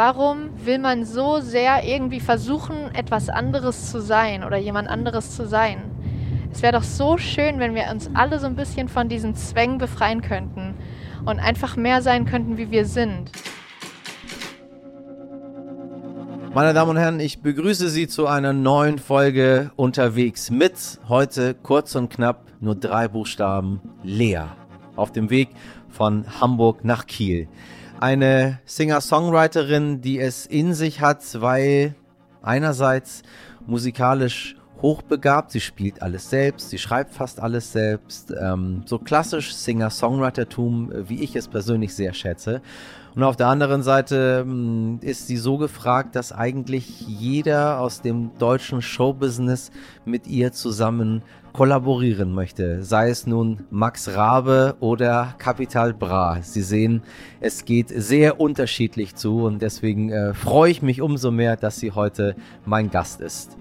warum will man so sehr irgendwie versuchen, etwas anderes zu sein oder jemand anderes zu sein? Es wäre doch so schön, wenn wir uns alle so ein bisschen von diesen Zwängen befreien könnten und einfach mehr sein könnten, wie wir sind. Meine Damen und Herren, ich begrüße Sie zu einer neuen Folge unterwegs mit heute kurz und knapp nur drei Buchstaben Lea auf dem Weg von Hamburg nach Kiel. Eine Singer-Songwriterin, die es in sich hat, weil einerseits musikalisch hochbegabt, sie spielt alles selbst, sie schreibt fast alles selbst, ähm, so klassisch Singer-Songwritertum, wie ich es persönlich sehr schätze. Und auf der anderen Seite ähm, ist sie so gefragt, dass eigentlich jeder aus dem deutschen Showbusiness mit ihr zusammen kollaborieren möchte. Sei es nun Max Rabe oder Capital Bra. Sie sehen, es geht sehr unterschiedlich zu und deswegen äh, freue ich mich umso mehr, dass sie heute mein Gast ist.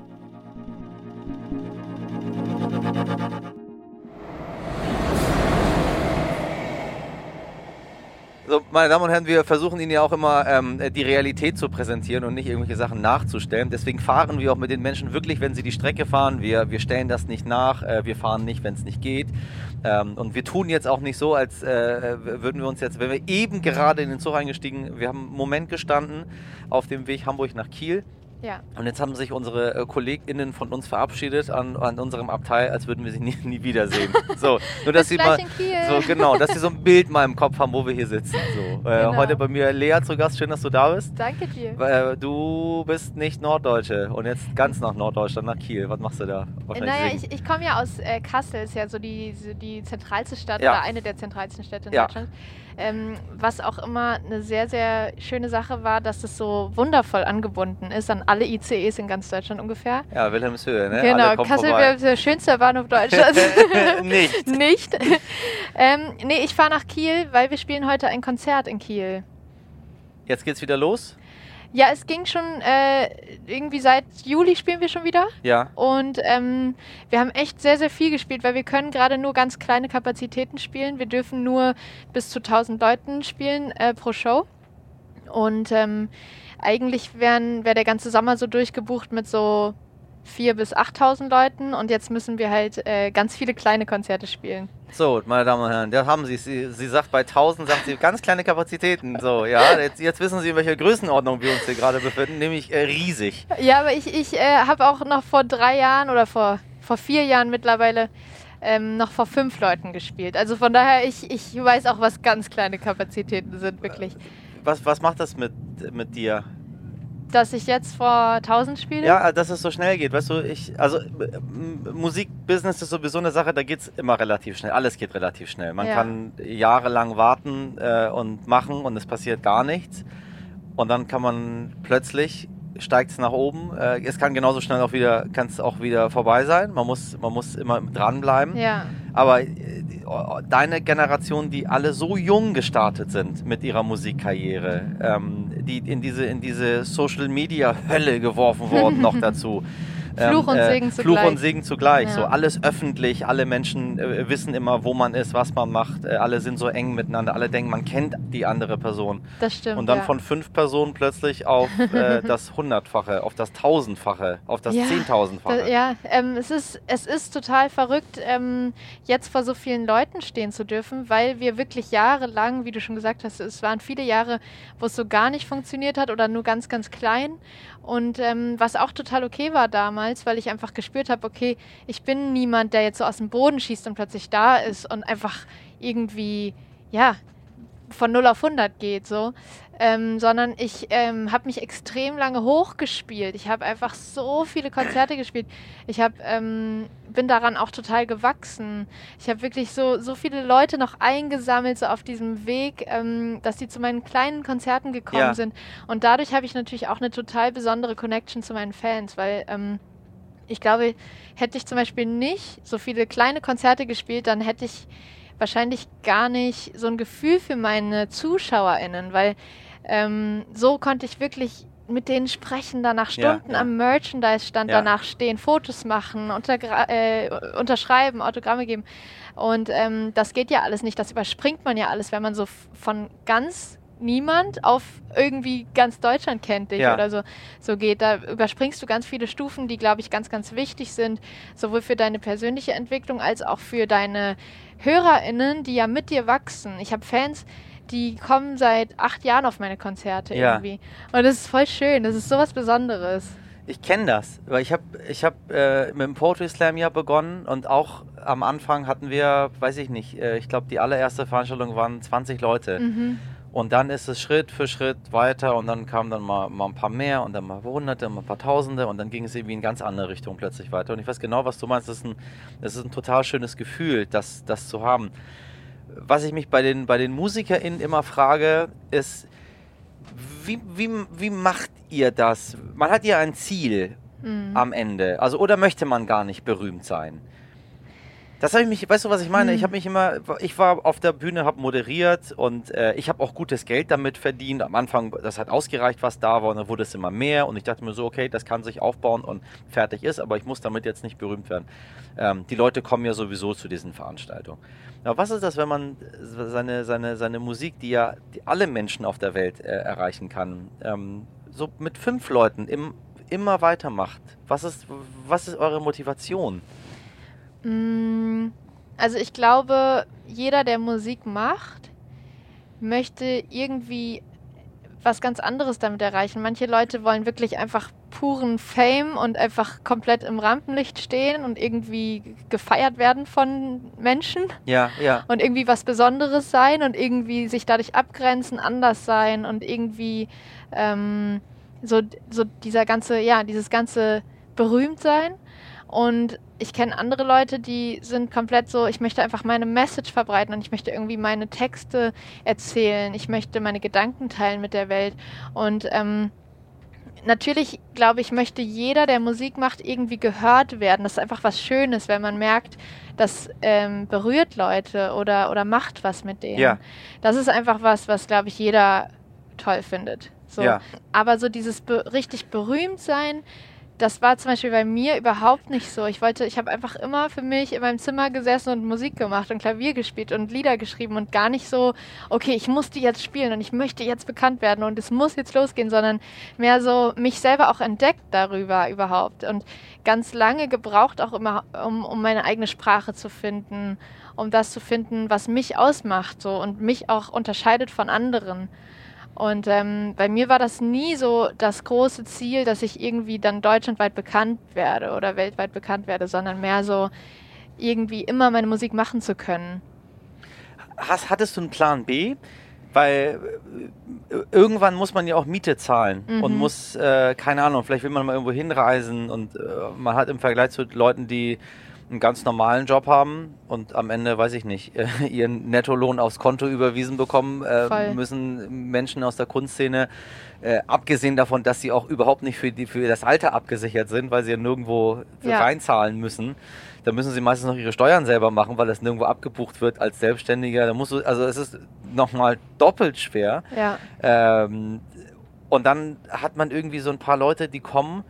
So, meine Damen und Herren, wir versuchen Ihnen ja auch immer ähm, die Realität zu präsentieren und nicht irgendwelche Sachen nachzustellen. Deswegen fahren wir auch mit den Menschen wirklich, wenn sie die Strecke fahren. Wir, wir stellen das nicht nach, äh, wir fahren nicht, wenn es nicht geht. Ähm, und wir tun jetzt auch nicht so, als äh, würden wir uns jetzt, wenn wir eben gerade in den Zug eingestiegen, wir haben einen Moment gestanden auf dem Weg Hamburg nach Kiel Ja. und jetzt haben sich unsere äh, KollegInnen von uns verabschiedet an, an unserem Abteil, als würden wir sie nie, nie wiedersehen. So, nur dass sie mal, so genau, dass sie so ein Bild mal im Kopf haben, wo wir hier sitzen. So, Genau. heute bei mir Lea zu Gast, schön, dass du da bist. Danke dir. Äh, du bist nicht Norddeutsche und jetzt ganz nach Norddeutschland, nach Kiel. Was machst du da? Naja, ich, ich komme ja aus äh, Kassel, ist ja so die, so die zentralste Stadt Ja. oder eine der zentralsten Städte in Ja. Deutschland. Ähm, was auch immer eine sehr, sehr schöne Sache war, dass es so wundervoll angebunden ist an alle ICEs in ganz Deutschland ungefähr. ja, Wilhelmshöhe, ne? genau, Kassel wäre der schönste Bahnhof Deutschlands. Nicht. Nicht. ähm, nee, ich fahre nach Kiel, weil wir spielen heute ein Konzert in Kiel. Jetzt geht's wieder los? Ja, es ging schon äh, irgendwie seit Juli spielen wir schon wieder. Ja. Und ähm, wir haben echt sehr, sehr viel gespielt, weil wir können gerade nur ganz kleine Kapazitäten spielen. Wir dürfen nur bis zu 1000 Leuten spielen äh, pro Show. Und ähm, eigentlich wäre wär der ganze Sommer so durchgebucht mit so 4.000 bis 8.000 Leuten. Und jetzt müssen wir halt äh, ganz viele kleine Konzerte spielen. So, meine Damen und Herren, da haben Sie es. Sie, sie sagt bei 1000, sagt sie ganz kleine Kapazitäten. So, ja, jetzt, jetzt wissen Sie, in welcher Größenordnung wir uns hier gerade befinden, nämlich äh, riesig. Ja, aber ich, ich äh, habe auch noch vor drei Jahren oder vor, vor vier Jahren mittlerweile ähm, noch vor fünf Leuten gespielt. Also von daher, ich, ich weiß auch, was ganz kleine Kapazitäten sind, wirklich. Was, was macht das mit, mit dir? Dass ich jetzt vor 1000 spiele? Ja, dass es so schnell geht, weißt du, ich, also m- Musikbusiness ist sowieso eine Sache, da geht es immer relativ schnell. Alles geht relativ schnell. Man Ja. kann jahrelang warten äh, und machen und es passiert gar nichts. Und dann kann man plötzlich steigt es nach oben. Äh, es kann genauso schnell auch wieder, kann es auch wieder vorbei sein. Man muss, man muss immer dranbleiben. Ja. Aber äh, deine Generation, die alle so jung gestartet sind mit ihrer Musikkarriere, ähm, die in diese, in diese Social Media Hölle geworfen wurden, noch dazu. Ähm, Fluch und Segen Fluch zugleich. und Segen zugleich. Ja. So alles öffentlich, alle Menschen äh, wissen immer, wo man ist, was man macht. Äh, alle sind so eng miteinander. Alle denken, man kennt die andere Person. Das stimmt. Und dann ja. von fünf Personen plötzlich auf äh, das Hundertfache, auf das Tausendfache, auf das Ja, Zehntausendfache. Da, ja, ähm, es, ist, es ist total verrückt, ähm, jetzt vor so vielen Leuten stehen zu dürfen, weil wir wirklich jahrelang, wie du schon gesagt hast, es waren viele Jahre, wo es so gar nicht funktioniert hat oder nur ganz, ganz klein. Und ähm, was auch total okay war damals, weil ich einfach gespürt habe, okay, ich bin niemand, der jetzt so aus dem Boden schießt und plötzlich da ist und einfach irgendwie, ja, von 0 auf 100 geht, so. Ähm, sondern ich ähm, habe mich extrem lange hochgespielt. Ich habe einfach so viele Konzerte gespielt. Ich hab, ähm, bin daran auch total gewachsen. Ich habe wirklich so, so viele Leute noch eingesammelt, so auf diesem Weg, ähm, dass sie zu meinen kleinen Konzerten gekommen Ja. sind. Und dadurch habe ich natürlich auch eine total besondere Connection zu meinen Fans, weil ähm, ich glaube, hätte ich zum Beispiel nicht so viele kleine Konzerte gespielt, dann hätte ich wahrscheinlich gar nicht so ein Gefühl für meine ZuschauerInnen, weil ähm, so konnte ich wirklich mit denen sprechen, danach Ja, Stunden ja. am Merchandise-Stand Ja. danach stehen, Fotos machen, äh, unterschreiben, Autogramme geben. Und ähm, das geht ja alles nicht, das überspringt man ja alles, wenn man so von ganz niemand auf irgendwie ganz Deutschland kennt dich Ja. oder so, so geht. Da überspringst du ganz viele Stufen, die, glaube ich, ganz, ganz wichtig sind, sowohl für deine persönliche Entwicklung als auch für deine HörerInnen, die ja mit dir wachsen. Ich habe Fans, die kommen seit acht Jahren auf meine Konzerte Ja. irgendwie. Und das ist voll schön. Das ist sowas Besonderes. Ich kenne das, weil ich habe ich hab, äh, mit dem Poetry Slam ja begonnen und auch am Anfang hatten wir, weiß ich nicht, äh, ich glaube die allererste Veranstaltung waren 20 Leute. Mhm. Und dann ist es Schritt für Schritt weiter und dann kamen dann mal, mal ein paar mehr und dann mal hunderte, mal ein paar tausende und dann ging es irgendwie in ganz andere Richtung plötzlich weiter. Und ich weiß genau, was du meinst. Das ist ein, das ist ein total schönes Gefühl, das, das zu haben. Was ich mich bei den, bei den MusikerInnen immer frage, ist, wie, wie, wie macht ihr das? Man hat ja ein Ziel Mhm. am Ende. Also, oder möchte man gar nicht berühmt sein? Das habe ich mich, weißt du, was ich meine? Hm. Ich habe mich immer, ich war auf der Bühne, habe moderiert und äh, ich habe auch gutes Geld damit verdient. Am Anfang, das hat ausgereicht, was da war und dann wurde es immer mehr und ich dachte mir so, okay, das kann sich aufbauen und fertig ist, aber ich muss damit jetzt nicht berühmt werden. Ähm, die Leute kommen ja sowieso zu diesen Veranstaltungen. Aber was ist das, wenn man seine, seine, seine Musik, die ja die alle Menschen auf der Welt äh, erreichen kann, ähm, so mit fünf Leuten im, immer weitermacht? Was ist, was ist eure Motivation? Mm, Also ich glaube, jeder, der Musik macht, möchte irgendwie was ganz anderes damit erreichen. Manche Leute wollen wirklich einfach puren Fame und einfach komplett im Rampenlicht stehen und irgendwie gefeiert werden von Menschen Ja, ja. und irgendwie was Besonderes sein und irgendwie sich dadurch abgrenzen, anders sein und irgendwie ähm, so, so dieser ganze, ja, dieses ganze berühmt sein. Und ich kenne andere Leute, die sind komplett so, ich möchte einfach meine Message verbreiten und ich möchte irgendwie meine Texte erzählen, ich möchte meine Gedanken teilen mit der Welt. Und ähm, natürlich, glaube ich, möchte jeder, der Musik macht, irgendwie gehört werden. Das ist einfach was Schönes, wenn man merkt, das ähm, berührt Leute oder, oder macht was mit denen. Ja. Das ist einfach was, was, glaube ich, jeder toll findet. So. Ja. Aber so dieses be richtig berühmt sein, das war zum Beispiel bei mir überhaupt nicht so. Ich wollte, ich habe einfach immer für mich in meinem Zimmer gesessen und Musik gemacht und Klavier gespielt und Lieder geschrieben und gar nicht so, okay, ich muss die jetzt spielen und ich möchte jetzt bekannt werden und es muss jetzt losgehen, sondern mehr so mich selber auch entdeckt darüber überhaupt und ganz lange gebraucht auch immer, um, um meine eigene Sprache zu finden, um das zu finden, was mich ausmacht so und mich auch unterscheidet von anderen. Und ähm, bei mir war das nie so das große Ziel, dass ich irgendwie dann deutschlandweit bekannt werde oder weltweit bekannt werde, sondern mehr so irgendwie immer meine Musik machen zu können. Hast, hattest du einen Plan B? Weil äh, irgendwann muss man ja auch Miete zahlen und Mhm. muss, äh, keine Ahnung, vielleicht will man mal irgendwo hinreisen und äh, man hat im Vergleich zu Leuten, die einen ganz normalen Job haben und am Ende, weiß ich nicht, äh, ihren Nettolohn aufs Konto überwiesen bekommen, äh, müssen Menschen aus der Kunstszene, äh, abgesehen davon, dass sie auch überhaupt nicht für, die, für das Alter abgesichert sind, weil sie ja nirgendwo Ja. reinzahlen müssen, da müssen sie meistens noch ihre Steuern selber machen, weil das nirgendwo abgebucht wird als Selbstständiger. Da musst du, also es ist nochmal doppelt schwer. Ja. Ähm, und dann hat man irgendwie so ein paar Leute, die kommen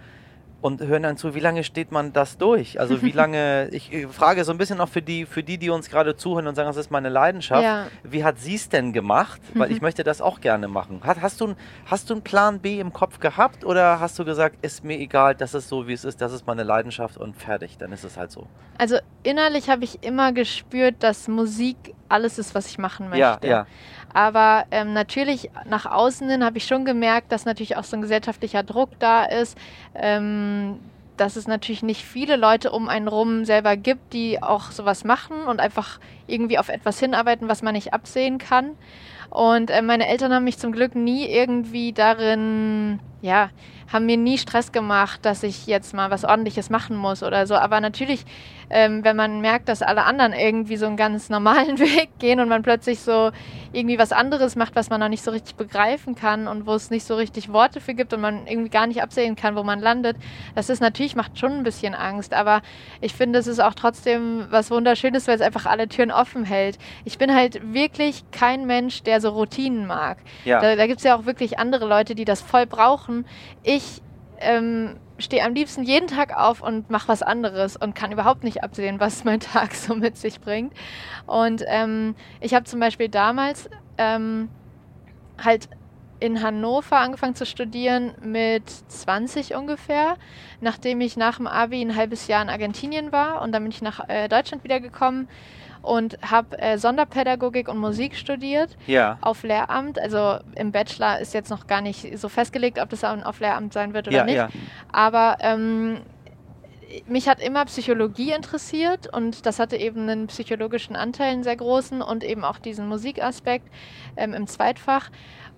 und hören dann zu, wie lange steht man das durch? Also wie lange, ich äh, frage so ein bisschen auch für die, für die, die uns gerade zuhören und sagen, das ist meine Leidenschaft. Ja. Wie hat sie es denn gemacht? Weil ich möchte das auch gerne machen. Hat, hast, du, hast du einen Plan B im Kopf gehabt oder hast du gesagt, ist mir egal, das ist so, wie es ist, das ist meine Leidenschaft und fertig, dann ist es halt so. Also innerlich habe ich immer gespürt, dass Musik alles ist, was ich machen möchte. Ja, ja. Aber ähm, natürlich nach außen hin habe ich schon gemerkt, dass natürlich auch so ein gesellschaftlicher Druck da ist, ähm, dass es natürlich nicht viele Leute um einen rum selber gibt, die auch sowas machen und einfach irgendwie auf etwas hinarbeiten, was man nicht absehen kann. Und äh, meine Eltern haben mich zum Glück nie irgendwie darin, ja, haben mir nie Stress gemacht, dass ich jetzt mal was Ordentliches machen muss oder so. Aber natürlich, ähm, wenn man merkt, dass alle anderen irgendwie so einen ganz normalen Weg gehen und man plötzlich so irgendwie was anderes macht, was man noch nicht so richtig begreifen kann und wo es nicht so richtig Worte für gibt und man irgendwie gar nicht absehen kann, wo man landet, das ist natürlich, macht schon ein bisschen Angst. Aber ich finde, es ist auch trotzdem was Wunderschönes, weil es einfach alle Türen offen hält. Ich bin halt wirklich kein Mensch, der so Routinen mag. ja. Da, da gibt es ja auch wirklich andere Leute, die das voll brauchen. Ich ähm, stehe am liebsten jeden Tag auf und mache was anderes und kann überhaupt nicht absehen, was mein Tag so mit sich bringt. Und ähm, ich habe zum Beispiel damals ähm, halt in Hannover angefangen zu studieren mit 20 ungefähr, nachdem ich nach dem Abi ein halbes Jahr in Argentinien war und dann bin ich nach äh, Deutschland wiedergekommen und habe äh, Sonderpädagogik und Musik studiert Ja. auf Lehramt. Also im Bachelor ist jetzt noch gar nicht so festgelegt, ob das auch auf Lehramt sein wird oder Ja, nicht. ja. Aber ähm, mich hat immer Psychologie interessiert und das hatte eben einen psychologischen Anteil, einen sehr großen und eben auch diesen Musikaspekt ähm, im Zweitfach.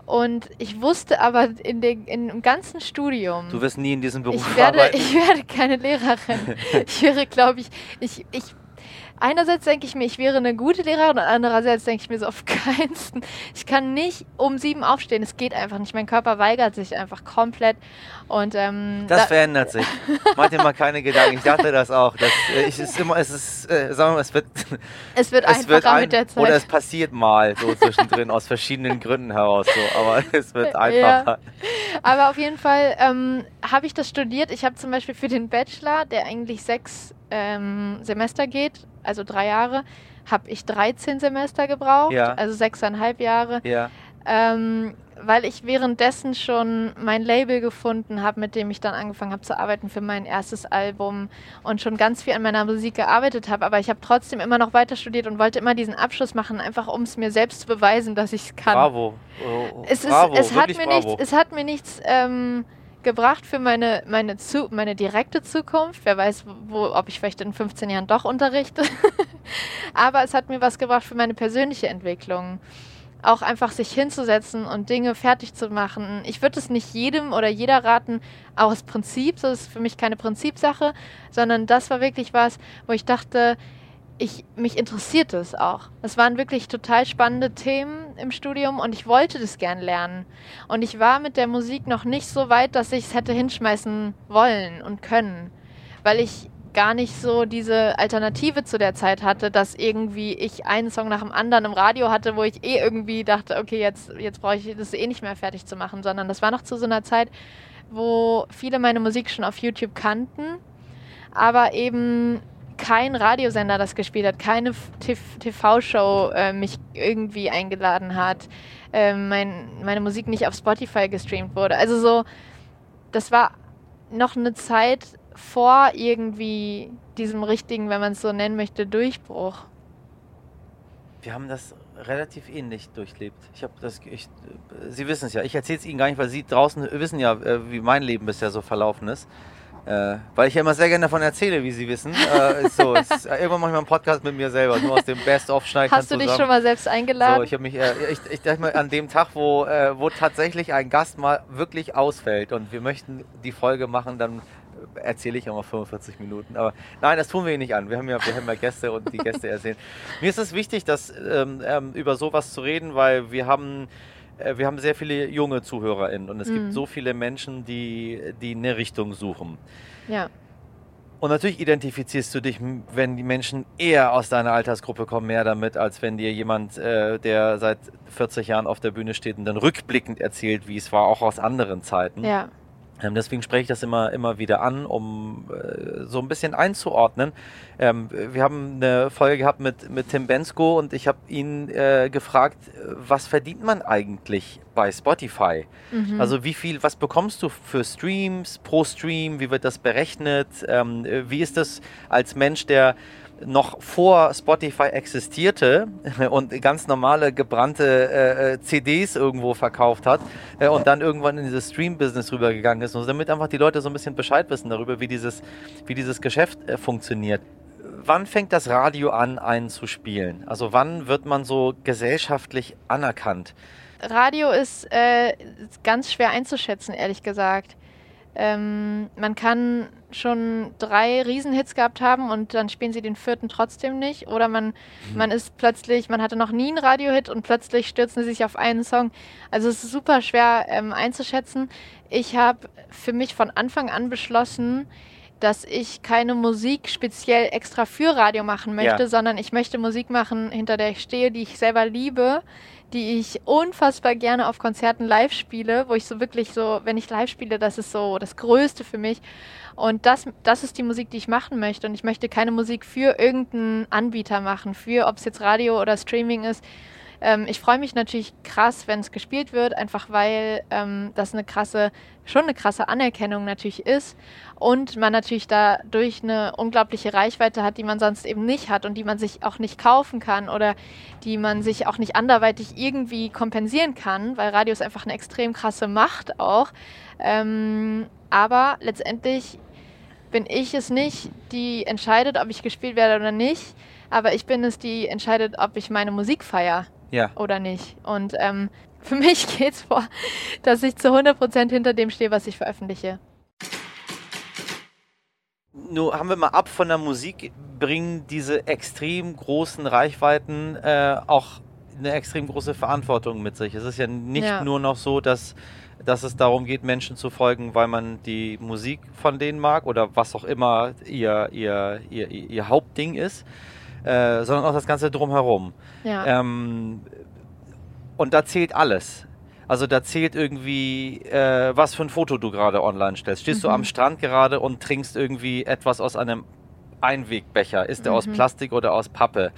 Und ich wusste aber in den, in, im ganzen Studium, Du wirst nie in diesem Beruf ich werde, arbeiten. ich werde keine Lehrerin. ich wäre, glaube ich, ich, ich, einerseits denke ich mir, ich wäre eine gute Lehrerin und andererseits denke ich mir so auf keinsten. Ich kann nicht um sieben aufstehen, es geht einfach nicht. Mein Körper weigert sich einfach komplett. Und ähm, Das da- verändert sich. Mach dir mal keine Gedanken. Ich dachte das auch. Das, äh, ich, ist immer, es ist, äh, sagen wir mal, es wird, es wird es einfacher wird ein, mit der Zeit. oder es passiert mal so zwischendrin aus verschiedenen Gründen heraus. So, aber es wird einfacher. Aber auf jeden Fall ähm, habe ich das studiert. Ich habe zum Beispiel für den Bachelor, der eigentlich sechs ähm, Semester geht, also drei Jahre, habe ich 13 Semester gebraucht, Ja. also sechseinhalb Jahre, Ja, ähm, weil ich währenddessen schon mein Label gefunden habe, mit dem ich dann angefangen habe zu arbeiten für mein erstes Album und schon ganz viel an meiner Musik gearbeitet habe. Aber ich habe trotzdem immer noch weiter studiert und wollte immer diesen Abschluss machen, einfach um es mir selbst zu beweisen, dass ich es kann. bravo. Oh, Es, ist, bravo, es, hat mir nichts, es hat mir nichts ähm, gebracht für meine, meine, zu, meine direkte Zukunft. Wer weiß, wo, ob ich vielleicht in 15 Jahren doch unterrichte. Aber es hat mir was gebracht für meine persönliche Entwicklung. Auch einfach sich hinzusetzen und Dinge fertig zu machen. Ich würde es nicht jedem oder jeder raten, aus Prinzip. Das ist für mich keine Prinzipsache, sondern das war wirklich was, wo ich dachte, ich, mich interessiert es auch. Es waren wirklich total spannende Themen im Studium und ich wollte das gern lernen. Und ich war mit der Musik noch nicht so weit, dass ich es hätte hinschmeißen wollen und können, weil ich gar nicht so diese Alternative zu der Zeit hatte, dass irgendwie ich einen Song nach dem anderen im Radio hatte, wo ich eh irgendwie dachte, okay, jetzt, jetzt brauche ich das eh nicht mehr fertig zu machen, sondern das war noch zu so einer Zeit, wo viele meine Musik schon auf YouTube kannten, aber eben kein Radiosender das gespielt hat, keine TV-Show äh, mich irgendwie eingeladen hat, äh, mein, meine Musik nicht auf Spotify gestreamt wurde. Also so, das war noch eine Zeit vor irgendwie diesem richtigen, wenn man es so nennen möchte, Durchbruch. Wir haben das relativ ähnlich durchlebt. Ich habe das, ich, Sie wissen es ja. Ich erzähle es Ihnen gar nicht, weil Sie draußen wissen ja, äh, wie mein Leben bisher so verlaufen ist. Äh, weil ich ja immer sehr gerne davon erzähle, wie Sie wissen. Äh, ist so, ist, äh, irgendwann mache ich mal einen Podcast mit mir selber, nur aus dem Best-of schneiden Hast du dich schon mal selbst So, eingeladen? ich habe mich, äh, ich, ich dachte mal an dem Tag, wo, äh, wo tatsächlich ein Gast mal wirklich ausfällt und wir möchten die Folge machen, dann äh, erzähle ich auch mal 45 Minuten. Aber nein, das tun wir Ihnen nicht an. Wir haben ja, wir haben ja Gäste und die Gäste erzählen. Mir ist es wichtig, dass, ähm, ähm, über sowas zu reden, weil wir haben, wir haben sehr viele junge ZuhörerInnen und es Mhm. gibt so viele Menschen, die, die eine Richtung suchen. ja. Und natürlich identifizierst du dich, wenn die Menschen eher aus deiner Altersgruppe kommen, mehr damit, als wenn dir jemand, äh, der seit 40 Jahren auf der Bühne steht und dann rückblickend erzählt, wie es war, auch aus anderen Zeiten. ja. Ähm, deswegen spreche ich das immer, immer wieder an, um äh, so ein bisschen einzuordnen. Ähm, wir haben eine Folge gehabt mit, mit Tim Bensko und ich habe ihn äh, gefragt, was verdient man eigentlich bei Spotify? Mhm. Also wie viel, was bekommst du für Streams pro Stream? Wie wird das berechnet? Ähm, äh, wie ist das als Mensch, der noch vor Spotify existierte und ganz normale gebrannte äh, äh, CDs irgendwo verkauft hat äh, und dann irgendwann in dieses Stream-Business rübergegangen ist. Und damit einfach die Leute so ein bisschen Bescheid wissen darüber, wie dieses, wie dieses Geschäft äh, funktioniert. Wann fängt das Radio an, einen zu spielen? Also wann wird man so gesellschaftlich anerkannt? Radio ist äh, ganz schwer einzuschätzen, ehrlich gesagt. Ähm, man kann schon drei Riesenhits gehabt haben und dann spielen sie den vierten trotzdem nicht. Oder man, man ist plötzlich, man hatte noch nie einen Radiohit und plötzlich stürzen sie sich auf einen Song. Also es ist super schwer ähm, einzuschätzen. Ich habe für mich von Anfang an beschlossen, dass ich keine Musik speziell extra für Radio machen möchte, Ja. sondern ich möchte Musik machen, hinter der ich stehe, die ich selber liebe, die ich unfassbar gerne auf Konzerten live spiele, wo ich so wirklich so, wenn ich live spiele, das ist so das Größte für mich. Und das, das ist die Musik, die ich machen möchte. Und ich möchte keine Musik für irgendeinen Anbieter machen, für ob es jetzt Radio oder Streaming ist. Ähm, ich freue mich natürlich krass, wenn es gespielt wird, einfach weil ähm, das eine krasse, schon eine krasse Anerkennung natürlich ist und man natürlich dadurch eine unglaubliche Reichweite hat, die man sonst eben nicht hat und die man sich auch nicht kaufen kann oder die man sich auch nicht anderweitig irgendwie kompensieren kann, weil Radio ist einfach eine extrem krasse Macht auch. Ähm, aber letztendlich bin ich es nicht, die entscheidet, ob ich gespielt werde oder nicht. Aber ich bin es, die entscheidet, ob ich meine Musik feiere ja. oder nicht. Und ähm, für mich geht es vor, dass ich zu 100% hinter dem stehe, was ich veröffentliche. Nur haben wir mal ab von der Musik, bringen diese extrem großen Reichweiten äh, auch eine extrem große Verantwortung mit sich. Es ist ja nicht ja. nur noch so, dass dass es darum geht, Menschen zu folgen, weil man die Musik von denen mag oder was auch immer ihr, ihr, ihr, ihr Hauptding ist, äh, sondern auch das Ganze drumherum. Ja. Ähm, und da zählt alles. Also da zählt irgendwie, äh, was für ein Foto du gerade online stellst. Stehst mhm. du am Strand gerade und trinkst irgendwie etwas aus einem Einwegbecher? Ist der mhm. aus Plastik oder aus Pappe?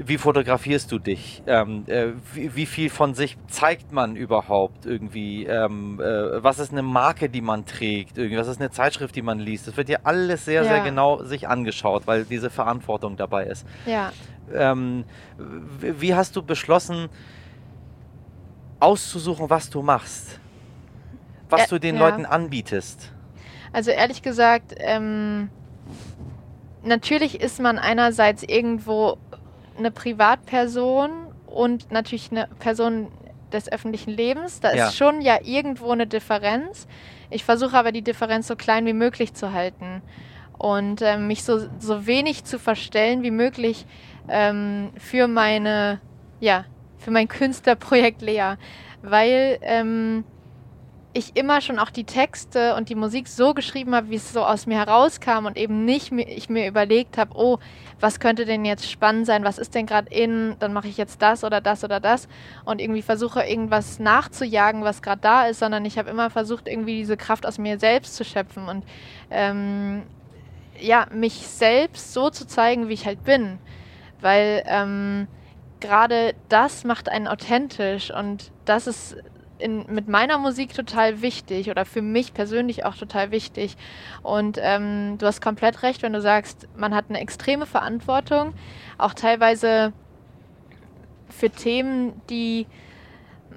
Wie fotografierst du dich? Ähm, äh, wie, wie, viel von sich zeigt man überhaupt irgendwie? Ähm, äh, was ist eine Marke, die man trägt? Irgendwie, was ist eine Zeitschrift, die man liest? Das wird ja alles sehr, ja. sehr genau sich angeschaut, weil diese Verantwortung dabei ist. Ja. Ähm, wie hast du beschlossen, auszusuchen, was du machst? Was Ä du den ja. Leuten anbietest? Also ehrlich gesagt, ähm, natürlich ist man einerseits irgendwo eine Privatperson und natürlich eine Person des öffentlichen Lebens. Da ja. ist schon ja irgendwo eine Differenz. Ich versuche aber die Differenz so klein wie möglich zu halten und äh, mich so, so wenig zu verstellen wie möglich ähm, für meine, ja, für mein Künstlerprojekt Lea. Weil ähm, ich immer schon auch die Texte und die Musik so geschrieben habe, wie es so aus mir herauskam und eben nicht ich mir überlegt habe, oh, was könnte denn jetzt spannend sein, was ist denn gerade in, dann mache ich jetzt das oder das oder das und irgendwie versuche irgendwas nachzujagen, was gerade da ist, sondern ich habe immer versucht, irgendwie diese Kraft aus mir selbst zu schöpfen und ähm, ja, mich selbst so zu zeigen, wie ich halt bin, weil ähm, gerade das macht einen authentisch und das ist in, mit meiner Musik total wichtig oder für mich persönlich auch total wichtig. Und ähm, du hast komplett recht, wenn du sagst, man hat eine extreme Verantwortung, auch teilweise für Themen, die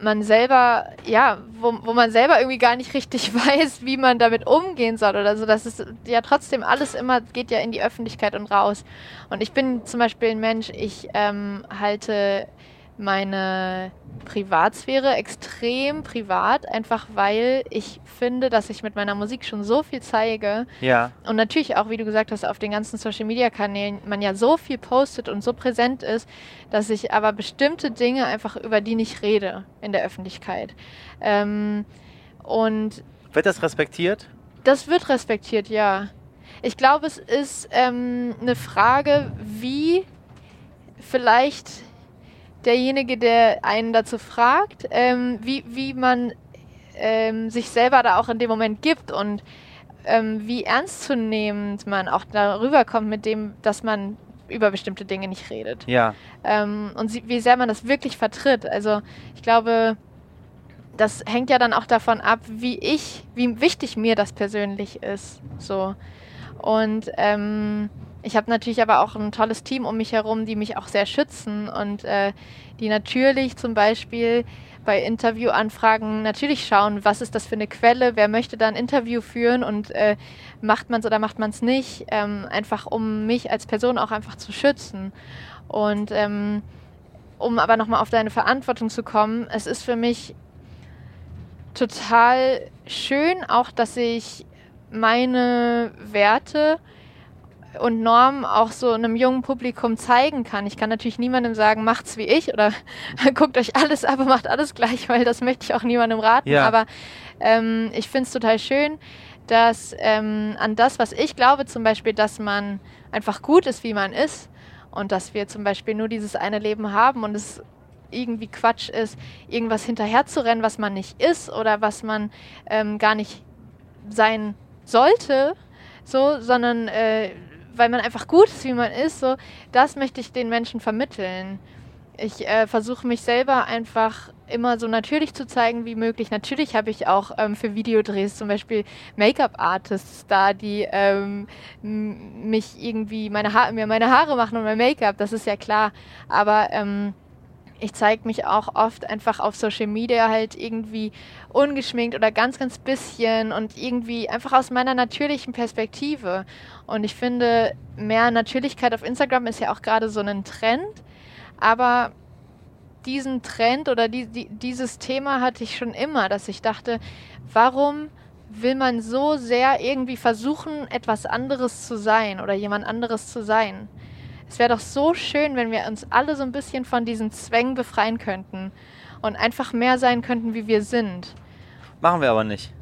man selber, ja, wo, wo man selber irgendwie gar nicht richtig weiß, wie man damit umgehen soll oder so. Das ist ja trotzdem alles immer, geht ja in die Öffentlichkeit und raus. Und ich bin zum Beispiel ein Mensch, ich ähm, halte meine Privatsphäre extrem privat, einfach weil ich finde, dass ich mit meiner Musik schon so viel zeige. Ja. Und natürlich auch, wie du gesagt hast, auf den ganzen Social Media Kanälen man ja so viel postet und so präsent ist, dass ich aber bestimmte Dinge einfach über die nicht rede in der Öffentlichkeit. Ähm, und wird das respektiert? Das wird respektiert, ja. Ich glaube, es ist ähm, eine Frage, wie vielleicht derjenige, der einen dazu fragt, ähm, wie, wie man ähm, sich selber da auch in dem Moment gibt und ähm, wie ernstzunehmend man auch darüber kommt mit dem, dass man über bestimmte Dinge nicht redet. Ja. Ähm, und wie sehr man das wirklich vertritt. Also ich glaube, das hängt ja dann auch davon ab, wie ich, wie wichtig mir das persönlich ist. So. Und ähm, ich habe natürlich aber auch ein tolles Team um mich herum, die mich auch sehr schützen und äh, die natürlich zum Beispiel bei Interviewanfragen natürlich schauen, was ist das für eine Quelle, wer möchte da ein Interview führen und äh, macht man es oder macht man es nicht, ähm, einfach um mich als Person auch einfach zu schützen. Und ähm, um aber nochmal auf deine Verantwortung zu kommen, es ist für mich total schön auch, dass ich meine Werte und Norm auch so einem jungen Publikum zeigen kann. Ich kann natürlich niemandem sagen, macht's wie ich oder guckt euch alles ab macht alles gleich, weil das möchte ich auch niemandem raten. Ja. Aber ähm, ich finde es total schön, dass ähm, an das, was ich glaube, zum Beispiel, dass man einfach gut ist, wie man ist und dass wir zum Beispiel nur dieses eine Leben haben und es irgendwie Quatsch ist, irgendwas hinterherzurennen, was man nicht ist oder was man ähm, gar nicht sein sollte, so, sondern äh, weil man einfach gut ist, wie man ist, so, das möchte ich den Menschen vermitteln. Ich äh, versuche mich selber einfach immer so natürlich zu zeigen wie möglich. Natürlich habe ich auch ähm, für Videodrehs zum Beispiel Make-up-Artists da, die ähm, mich irgendwie meine mir meine Haare machen und mein Make-up, das ist ja klar. Aber ähm, ich zeige mich auch oft einfach auf Social Media halt irgendwie ungeschminkt oder ganz, ganz bisschen und irgendwie einfach aus meiner natürlichen Perspektive. Und ich finde, mehr Natürlichkeit auf Instagram ist ja auch gerade so ein Trend. Aber diesen Trend oder die, die, dieses Thema hatte ich schon immer, dass ich dachte, warum will man so sehr irgendwie versuchen, etwas anderes zu sein oder jemand anderes zu sein? Es wäre doch so schön, wenn wir uns alle so ein bisschen von diesen Zwängen befreien könnten und einfach mehr sein könnten, wie wir sind. Machen wir aber nicht.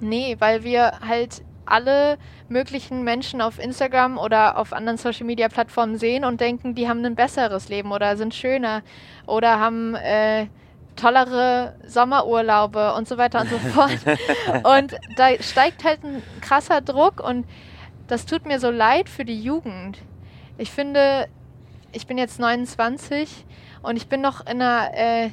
Nee, weil wir halt alle möglichen Menschen auf Instagram oder auf anderen Social Media Plattformen sehen und denken, die haben ein besseres Leben oder sind schöner oder haben äh, tollere Sommerurlaube und so weiter und so fort. und da steigt halt ein krasser Druck und das tut mir so leid für die Jugend. Ich finde, ich bin jetzt 29 und ich bin noch in einer äh,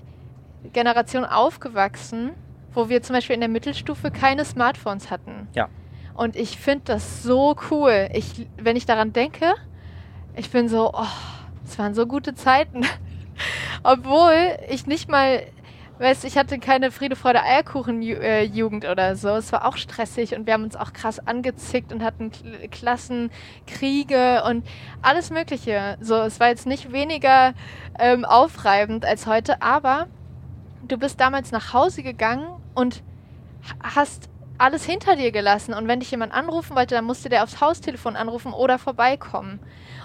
Generation aufgewachsen, wo wir zum Beispiel in der Mittelstufe keine Smartphones hatten. Ja. Und ich finde das so cool. Ich, wenn ich daran denke, ich bin so, oh, es waren so gute Zeiten. Obwohl ich nicht mal Weißt ich hatte keine Friede, Freude, Eierkuchen-Jugend äh, oder so. Es war auch stressig und wir haben uns auch krass angezickt und hatten Klassenkriege und alles Mögliche. So, es war jetzt nicht weniger ähm, aufreibend als heute, aber du bist damals nach Hause gegangen und hast alles hinter dir gelassen. Und wenn dich jemand anrufen wollte, dann musste der aufs Haustelefon anrufen oder vorbeikommen.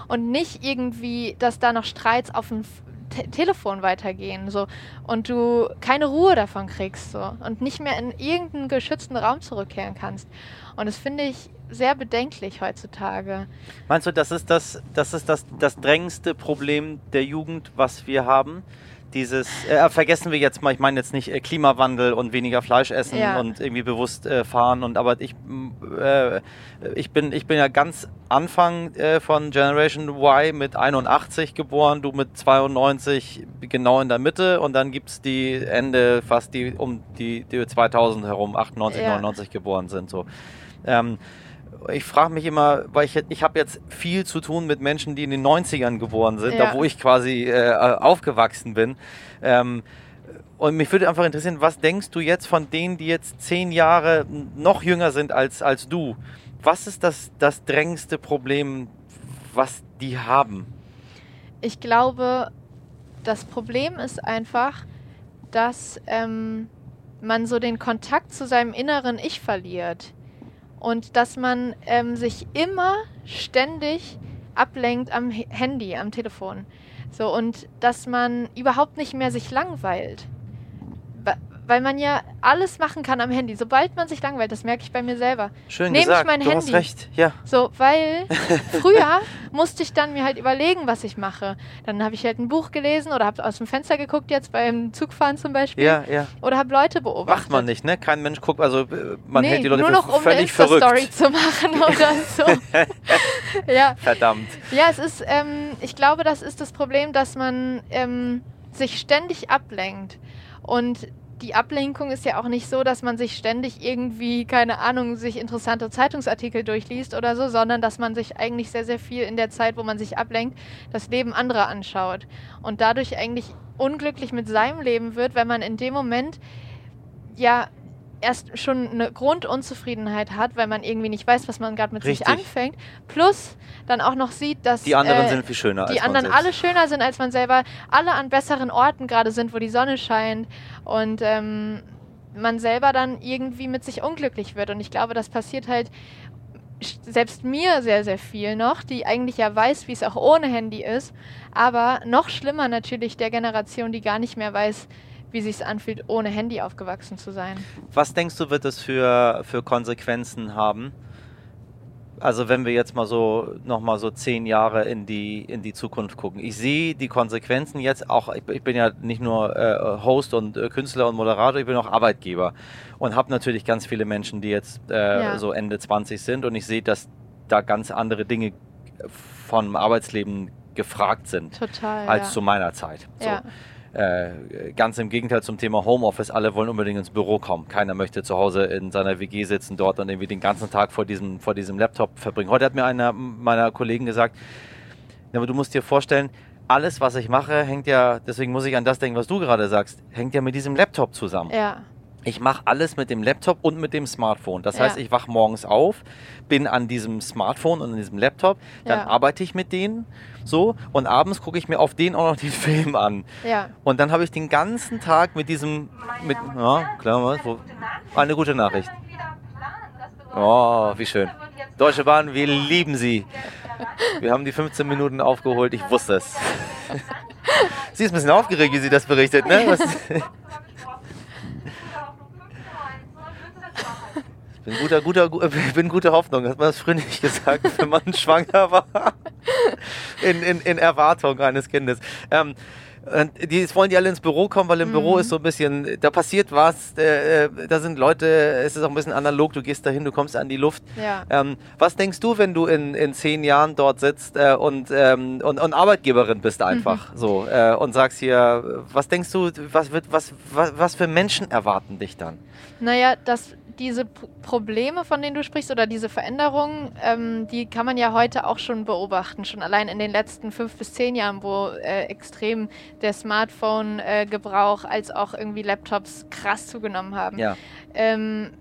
Und nicht irgendwie, dass da noch Streits auf dem Te Telefon weitergehen so und du keine Ruhe davon kriegst so und nicht mehr in irgendeinen geschützten Raum zurückkehren kannst. Und das finde ich sehr bedenklich heutzutage. Meinst du, das ist das, das ist das, das drängendste Problem der Jugend, was wir haben? Dieses, äh, vergessen wir jetzt mal, ich meine jetzt nicht äh, Klimawandel und weniger Fleisch essen ja. und irgendwie bewusst äh, fahren und aber ich, äh, ich bin, ich bin ja ganz Anfang äh, von Generation Y mit 81 geboren, du mit 92 genau in der Mitte und dann gibt es die Ende fast die um die, die 2000 herum, 98, ja. 99 geboren sind so. Ähm, ich frage mich immer, weil ich, ich habe jetzt viel zu tun mit Menschen, die in den 90ern geboren sind, ja. da wo ich quasi äh, aufgewachsen bin. Ähm, und mich würde einfach interessieren, was denkst du jetzt von denen, die jetzt zehn Jahre noch jünger sind als, als du? Was ist das, das drängendste Problem, was die haben? Ich glaube, das Problem ist einfach, dass ähm, man so den Kontakt zu seinem inneren Ich verliert und dass man ähm, sich immer ständig ablenkt am Handy, am Telefon. So und dass man überhaupt nicht mehr sich langweilt weil man ja alles machen kann am Handy. Sobald man sich langweilt, das merke ich bei mir selber. Schön Nehme gesagt, ich mein du Handy. hast recht, ja. So, weil früher musste ich dann mir halt überlegen, was ich mache. Dann habe ich halt ein Buch gelesen oder habe aus dem Fenster geguckt, jetzt beim Zugfahren zum Beispiel. Ja, ja. Oder habe Leute beobachtet. Macht man nicht, ne? Kein Mensch guckt, also äh, man nee, hält die Leute nur noch, um völlig eine Story zu machen oder so. ja. Verdammt. Ja, es ist, ähm, ich glaube, das ist das Problem, dass man ähm, sich ständig ablenkt. Und die Ablenkung ist ja auch nicht so, dass man sich ständig irgendwie, keine Ahnung, sich interessante Zeitungsartikel durchliest oder so, sondern dass man sich eigentlich sehr, sehr viel in der Zeit, wo man sich ablenkt, das Leben anderer anschaut. Und dadurch eigentlich unglücklich mit seinem Leben wird, wenn man in dem Moment ja erst schon eine Grundunzufriedenheit hat, weil man irgendwie nicht weiß, was man gerade mit Richtig. sich anfängt. Plus dann auch noch sieht, dass die anderen äh, sind viel schöner. Die anderen alle schöner sind als man selber, alle an besseren Orten gerade sind, wo die Sonne scheint und ähm, man selber dann irgendwie mit sich unglücklich wird. Und ich glaube, das passiert halt selbst mir sehr, sehr viel noch, die eigentlich ja weiß, wie es auch ohne Handy ist, aber noch schlimmer natürlich der Generation, die gar nicht mehr weiß, wie sich anfühlt, ohne Handy aufgewachsen zu sein. Was denkst du, wird es für, für Konsequenzen haben? Also wenn wir jetzt mal so nochmal so zehn Jahre in die, in die Zukunft gucken. Ich sehe die Konsequenzen jetzt auch, ich, ich bin ja nicht nur äh, Host und äh, Künstler und Moderator, ich bin auch Arbeitgeber und habe natürlich ganz viele Menschen, die jetzt äh, ja. so Ende 20 sind und ich sehe, dass da ganz andere Dinge vom Arbeitsleben gefragt sind Total. als ja. zu meiner Zeit. So. Ja. Äh, ganz im Gegenteil zum Thema Homeoffice. Alle wollen unbedingt ins Büro kommen. Keiner möchte zu Hause in seiner WG sitzen dort und irgendwie den ganzen Tag vor diesem, vor diesem Laptop verbringen. Heute hat mir einer meiner Kollegen gesagt, aber du musst dir vorstellen, alles, was ich mache, hängt ja, deswegen muss ich an das denken, was du gerade sagst, hängt ja mit diesem Laptop zusammen. ja. Ich mache alles mit dem Laptop und mit dem Smartphone. Das Ja. heißt, ich wach morgens auf, bin an diesem Smartphone und an diesem Laptop, dann Ja. arbeite ich mit denen so und abends gucke ich mir auf den auch noch den Film an. Ja. Und dann habe ich den ganzen Tag mit diesem, mit, ja, klar, was, wo, eine gute Nachricht. Oh, wie schön. Deutsche Bahn, wir lieben Sie. Wir haben die 15 Minuten aufgeholt, ich wusste es. Sie ist ein bisschen aufgeregt, wie sie das berichtet, ne? Was, bin guter, guter, gu- bin guter Hoffnung, hat man das früher nicht gesagt, wenn man schwanger war. In, in, in Erwartung eines Kindes. Ähm, und die, jetzt wollen die alle ins Büro kommen, weil im Büro ist so ein bisschen, da passiert was, äh, äh, da sind Leute, es ist auch ein bisschen analog, du gehst dahin, du kommst an die Luft. Ja. Ähm, was denkst du, wenn du in, in zehn Jahren dort sitzt äh, und, ähm, und, und Arbeitgeberin bist einfach so äh, und sagst hier, was denkst du, was, wird, was, was, was für Menschen erwarten dich dann? Naja, dass diese P Probleme, von denen du sprichst, oder diese Veränderungen, ähm, die kann man ja heute auch schon beobachten. Schon allein in den letzten fünf bis zehn Jahren, wo äh, extrem der Smartphone-Gebrauch als auch irgendwie Laptops krass zugenommen haben. Ja, Ähm,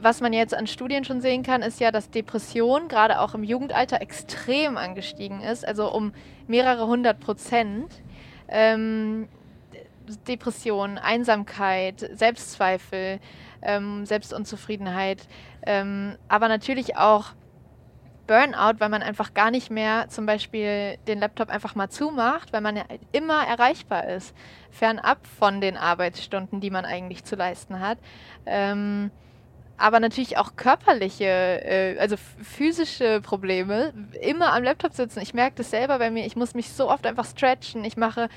was man jetzt an Studien schon sehen kann, ist ja, dass Depression gerade auch im Jugendalter extrem angestiegen ist, also um mehrere hundert Prozent. Ähm, Depression, Einsamkeit, Selbstzweifel, ähm, Selbstunzufriedenheit, ähm, aber natürlich auch Burnout, weil man einfach gar nicht mehr zum Beispiel den Laptop einfach mal zumacht, weil man ja immer erreichbar ist, fernab von den Arbeitsstunden, die man eigentlich zu leisten hat. Ähm, aber natürlich auch körperliche, äh, also physische Probleme, immer am Laptop sitzen. Ich merke das selber bei mir, ich muss mich so oft einfach stretchen. Ich mache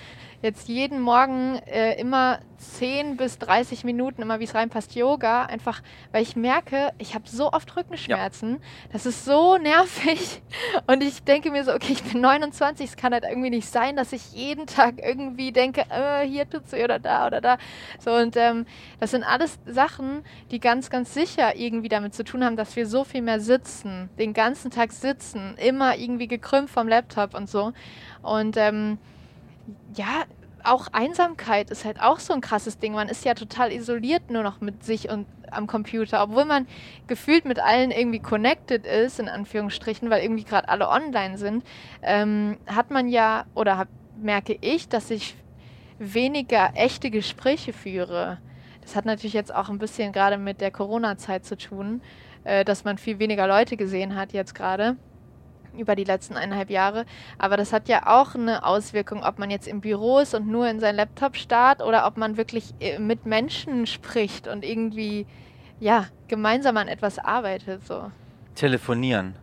jetzt jeden Morgen äh, immer 10 bis 30 Minuten, immer wie es reinpasst, Yoga, einfach weil ich merke, ich habe so oft Rückenschmerzen. Das ist so nervig. Und ich denke mir so, okay, ich bin 29, es kann halt irgendwie nicht sein, dass ich jeden Tag irgendwie denke, äh, hier tut's weh oder da oder da. So, und ähm, das sind alles Sachen, die ganz, ganz sicher irgendwie damit zu tun haben, dass wir so viel mehr sitzen, den ganzen Tag sitzen, immer irgendwie gekrümmt vom Laptop und so. Und ähm, ja, auch Einsamkeit ist halt auch so ein krasses Ding. Man ist ja total isoliert nur noch mit sich und am Computer, obwohl man gefühlt mit allen irgendwie connected ist, in Anführungsstrichen, weil irgendwie gerade alle online sind, ähm, hat man ja, oder hab, merke ich, dass ich weniger echte Gespräche führe. Das hat natürlich jetzt auch ein bisschen gerade mit der Corona-Zeit zu tun, äh, dass man viel weniger Leute gesehen hat jetzt gerade über die letzten eineinhalb Jahre. Aber das hat ja auch eine Auswirkung, ob man jetzt im Büro ist und nur in seinen Laptop starrt oder ob man wirklich äh, mit Menschen spricht und irgendwie, ja, gemeinsam an etwas arbeitet. So. telefonieren.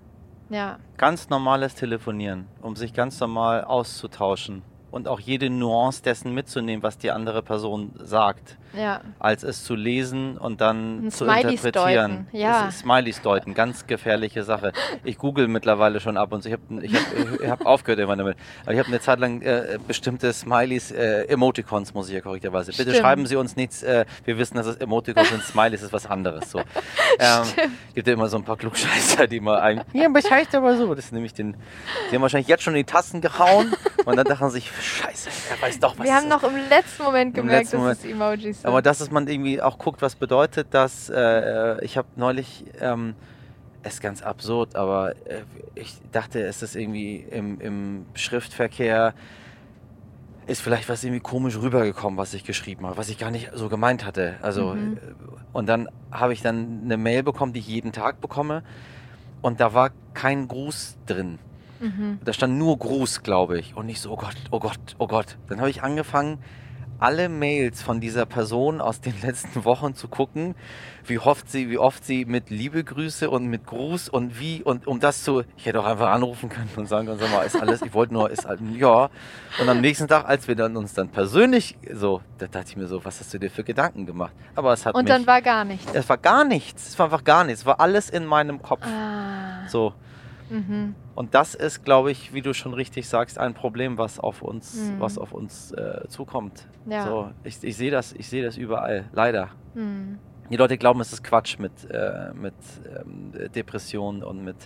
Ja, Ganz normales Telefonieren, um sich ganz normal auszutauschen und auch jede Nuance dessen mitzunehmen, was die andere Person sagt, ja. als es zu lesen und dann Und zu Smileys interpretieren. deuten, ja. Smileys deuten, ganz gefährliche Sache. Ich google mittlerweile schon ab und zu. Ich habe ich hab, ich hab aufgehört irgendwann damit. Aber ich habe eine Zeit lang äh, bestimmte Smileys, äh, Emoticons, muss ich ja korrekterweise. Bitte Stimmt. schreiben Sie uns nichts. Äh, wir wissen, dass es Emoticons sind. Smileys ist was anderes. So. Ähm, gibt ja immer so ein paar Klugscheißer, die mal ein. Ja, aber heißt aber so. Das ist nämlich den. Die haben wahrscheinlich jetzt schon die Tasten gehauen und dann dachten sich, Scheiße, er weiß doch, was Wir haben noch im letzten Moment gemerkt, letzten dass es Emojis sind. aber dass es man irgendwie auch guckt, was bedeutet das. Äh, ich habe neulich, ähm, es ist ganz absurd, aber äh, ich dachte, es ist irgendwie im, im Schriftverkehr, ist vielleicht was irgendwie komisch rübergekommen, was ich geschrieben habe, was ich gar nicht so gemeint hatte. Also, Mhm. äh, und dann habe ich dann eine Mail bekommen, die ich jeden Tag bekomme. Und da war kein Gruß drin. mhm. Da stand nur Gruß, glaube ich. Und nicht so, oh Gott, oh Gott, oh Gott. Dann habe ich angefangen, alle Mails von dieser Person aus den letzten Wochen zu gucken, wie oft sie, wie oft sie mit Liebe Grüße und mit Gruß und wie und um das zu, ich hätte auch einfach anrufen können und sagen können, sag mal, ist alles, ich wollte nur, ist halt, ja. Und am nächsten Tag, als wir dann uns dann persönlich so, da dachte ich mir so, was hast du dir für Gedanken gemacht? Aber es hat Und mich, dann war gar nichts. es war gar nichts, es war einfach gar nichts, es war alles in meinem Kopf. Ah. So. Mhm. Und das ist, glaube ich, wie du schon richtig sagst, ein Problem, was auf uns, Mhm. was auf uns äh, zukommt. Ja. So, ich, ich sehe das, ich sehe das überall, leider. Mhm. Die Leute glauben, es ist Quatsch mit, äh, mit ähm, Depressionen und mit,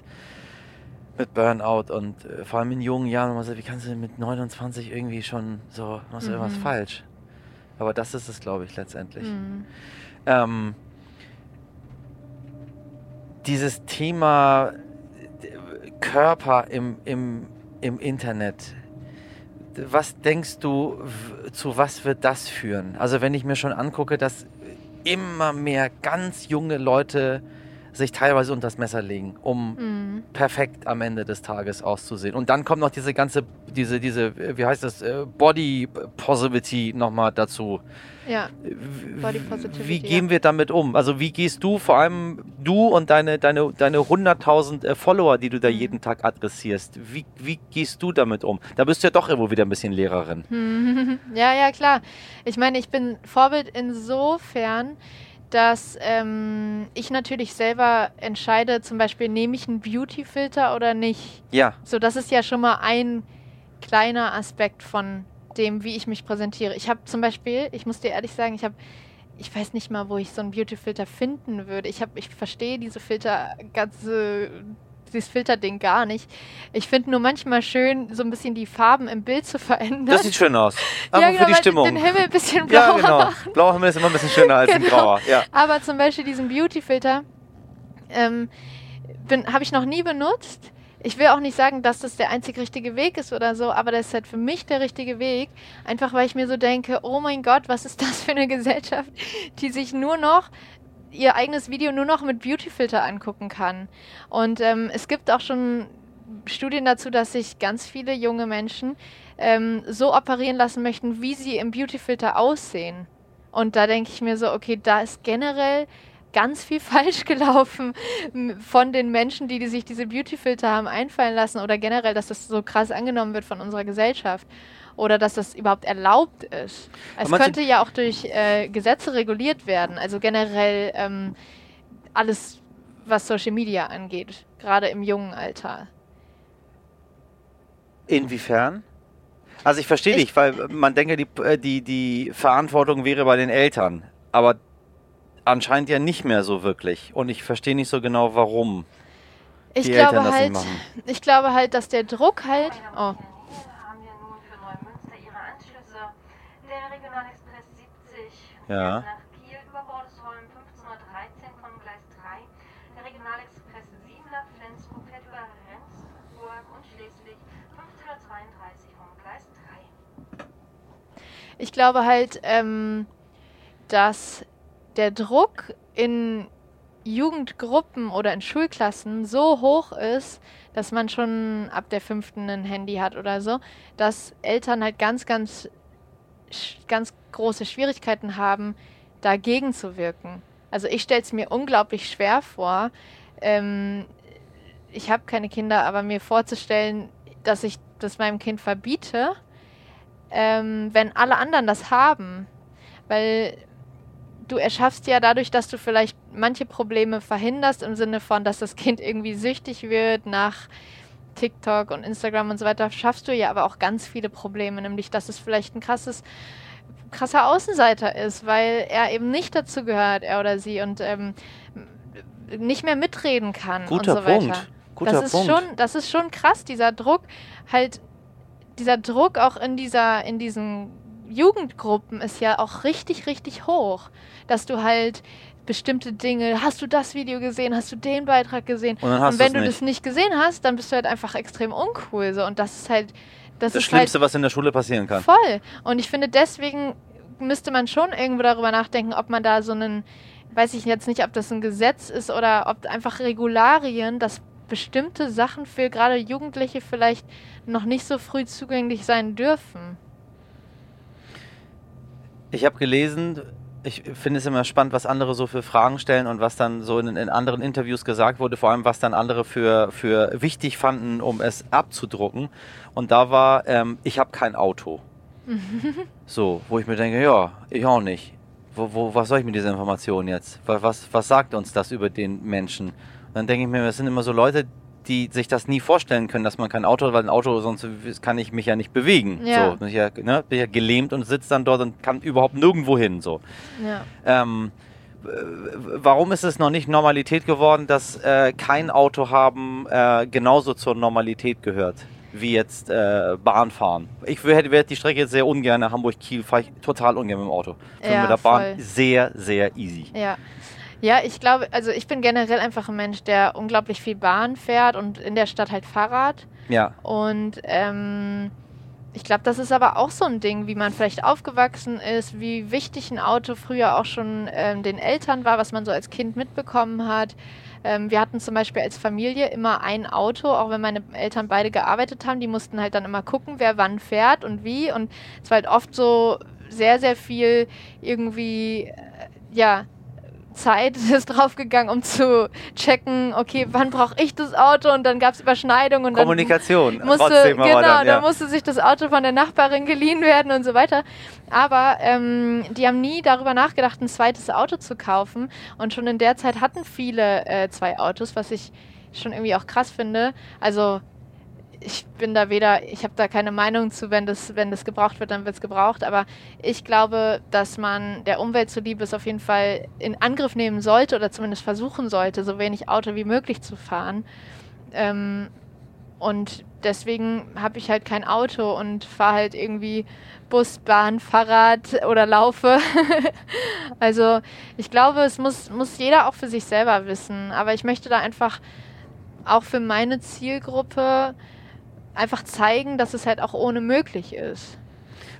mit Burnout und äh, vor allem in jungen Jahren. Man sagt, wie kannst du mit 29 irgendwie schon so, machst du irgendwas Mhm. falsch? Aber das ist es, glaube ich, letztendlich. Mhm. Ähm, dieses Thema Körper im, im, im Internet. Was denkst du, zu was wird das führen? Also wenn ich mir schon angucke, dass immer mehr ganz junge Leute sich teilweise unter das Messer legen, um Mhm. perfekt am Ende des Tages auszusehen. Und dann kommt noch diese ganze, diese, diese, wie heißt das, äh, Body Positivity nochmal dazu. Ja. Body Positivity, Wie ja. gehen wir damit um? Also wie gehst du, vor allem du und deine, deine, deine 100.000 äh, Follower, die du da Mhm. jeden Tag adressierst, wie, wie gehst du damit um? Da bist du ja doch irgendwo wieder ein bisschen Lehrerin. Ja, ja, klar. Ich meine, ich bin Vorbild insofern, dass ähm, ich natürlich selber entscheide, zum Beispiel nehme ich einen Beauty-Filter oder nicht. Ja, So, das ist ja schon mal ein kleiner Aspekt von dem, wie ich mich präsentiere. Ich habe zum Beispiel, ich muss dir ehrlich sagen, ich habe, ich weiß nicht mal, wo ich so einen Beauty-Filter finden würde. Ich habe, ich verstehe diese Filter, ganze, dieses Filterding gar nicht. Ich finde nur manchmal schön, so ein bisschen die Farben im Bild zu verändern. das sieht schön aus. Einfach ja, für genau, die weil Stimmung. Den Himmel ein bisschen blauer ja, genau. machen. Blauer Himmel ist immer ein bisschen schöner als ein Genau. grauer. Ja. Aber zum Beispiel diesen Beauty-Filter ähm, habe ich noch nie benutzt. Ich will auch nicht sagen, dass das der einzig richtige Weg ist oder so, aber das ist halt für mich der richtige Weg. Einfach weil ich mir so denke, oh mein Gott, was ist das für eine Gesellschaft, die sich nur noch ihr eigenes Video nur noch mit Beauty-Filter angucken kann. Und ähm, es gibt auch schon Studien dazu, dass sich ganz viele junge Menschen ähm, so operieren lassen möchten, wie sie im Beauty-Filter aussehen. Und da denke ich mir so, okay, da ist generell ganz viel falsch gelaufen von den Menschen, die, die sich diese Beauty-Filter haben einfallen lassen oder generell, dass das so krass angenommen wird von unserer Gesellschaft oder dass das überhaupt erlaubt ist. Es könnte ja auch durch äh, Gesetze reguliert werden, also generell ähm, alles, was Social Media angeht, gerade im jungen Alter. Inwiefern? Also ich verstehe Ich- dich, weil man denke, die, äh, die, die Verantwortung wäre bei den Eltern. Aber anscheinend ja nicht mehr so wirklich. Und ich verstehe nicht so genau, warum Ich die glaube Eltern das halt, nicht machen. ich glaube halt, dass der Druck halt, oh, Hier haben wir nun für Neumünster ihre Anschlüsse. Der Regionalexpress 70 Ja. nach Kiel über Bordesholm 1513 von Gleis 3. Der Regionalexpress 7 nach Flensburg fährt über Rendsburg und schließlich 1532 vom Gleis 3. Ich glaube halt, ähm, dass der Druck in Jugendgruppen oder in Schulklassen so hoch ist, dass man schon ab der fünften ein Handy hat oder so, dass Eltern halt ganz, ganz, ganz große Schwierigkeiten haben, dagegen zu wirken. Also ich stelle es mir unglaublich schwer vor. Ähm, ich habe keine Kinder, aber mir vorzustellen, dass ich das meinem Kind verbiete, ähm, wenn alle anderen das haben. Weil du erschaffst ja dadurch, dass du vielleicht manche Probleme verhinderst, im Sinne von, dass das Kind irgendwie süchtig wird nach TikTok und Instagram und so weiter, schaffst du ja aber auch ganz viele Probleme, nämlich dass es vielleicht ein krasses krasser Außenseiter ist, weil er eben nicht dazu gehört, er oder sie, und ähm, nicht mehr mitreden kann Guter und so weiter. Punkt. Guter das ist Punkt. schon, das ist schon krass, dieser Druck, halt, dieser Druck auch in dieser, in diesen Jugendgruppen ist ja auch richtig, richtig hoch, dass du halt bestimmte Dinge, hast du das Video gesehen, hast du den Beitrag gesehen? Und und wenn du nicht. das nicht gesehen hast, dann bist du halt einfach extrem uncool. So. Und das ist halt, das, das ist Schlimmste, was in der Schule passieren kann. halt voll. Und ich finde, deswegen müsste man schon irgendwo darüber nachdenken, ob man da so einen, weiß ich jetzt nicht, ob das ein Gesetz ist oder ob einfach Regularien, dass bestimmte Sachen für gerade Jugendliche vielleicht noch nicht so früh zugänglich sein dürfen. Ich habe gelesen, ich finde es immer spannend, was andere so für Fragen stellen und was dann so in, in anderen Interviews gesagt wurde, vor allem was dann andere für, für wichtig fanden, um es abzudrucken. Und da war, ähm, ich habe kein Auto. so, wo ich mir denke, ja, ich auch nicht. Wo, wo, was soll ich mit dieser Information jetzt? Was, was, was sagt uns das über den Menschen? Und dann denke ich mir, das sind immer so Leute, die sich das nie vorstellen können, dass man kein Auto hat, weil ein Auto, sonst kann ich mich ja nicht bewegen. Ja. So, bin ich ja, ne, bin ja gelähmt und sitze dann dort und kann überhaupt nirgendwo hin. So. Ja. Ähm, warum ist es noch nicht Normalität geworden, dass äh, kein Auto haben äh, genauso zur Normalität gehört? Wie jetzt äh, Bahnfahren. Ich wär- hätte werd die Strecke jetzt sehr ungern Hamburg-Kiel, fahre ich total ungern mit dem Auto. Ja, mit der Bahn voll. sehr, sehr easy. Ja. Ja, ich glaube, also ich bin generell einfach ein Mensch, der unglaublich viel Bahn fährt und in der Stadt halt Fahrrad. Ja, Und ähm, ich glaube, das ist aber auch so ein Ding, wie man vielleicht aufgewachsen ist, wie wichtig ein Auto früher auch schon ähm, den Eltern war, was man so als Kind mitbekommen hat. Ähm, wir hatten zum Beispiel als Familie immer ein Auto, auch wenn meine Eltern beide gearbeitet haben. Die mussten halt dann immer gucken, wer wann fährt und wie. Und es war halt oft so sehr, sehr viel irgendwie, äh, ja, Zeit ist draufgegangen, um zu checken, okay, wann brauche ich das Auto? Und dann gab es Überschneidungen und dann Kommunikation. musste, trotzdem aber genau, dann, ja. da musste sich das Auto von der Nachbarin geliehen werden und so weiter. Aber ähm, die haben nie darüber nachgedacht, ein zweites Auto zu kaufen. Und schon in der Zeit hatten viele äh, zwei Autos, was ich schon irgendwie auch krass finde. Also ich bin da weder, ich habe da keine Meinung zu, wenn das, wenn das gebraucht wird, dann wird es gebraucht. Aber ich glaube, dass man der Umwelt zuliebe es auf jeden Fall in Angriff nehmen sollte oder zumindest versuchen sollte, so wenig Auto wie möglich zu fahren. Ähm, und deswegen habe ich halt kein Auto und fahre halt irgendwie Bus, Bahn, Fahrrad oder laufe. also ich glaube, es muss, muss jeder auch für sich selber wissen. Aber ich möchte da einfach auch für meine Zielgruppe einfach zeigen, dass es halt auch ohne möglich ist.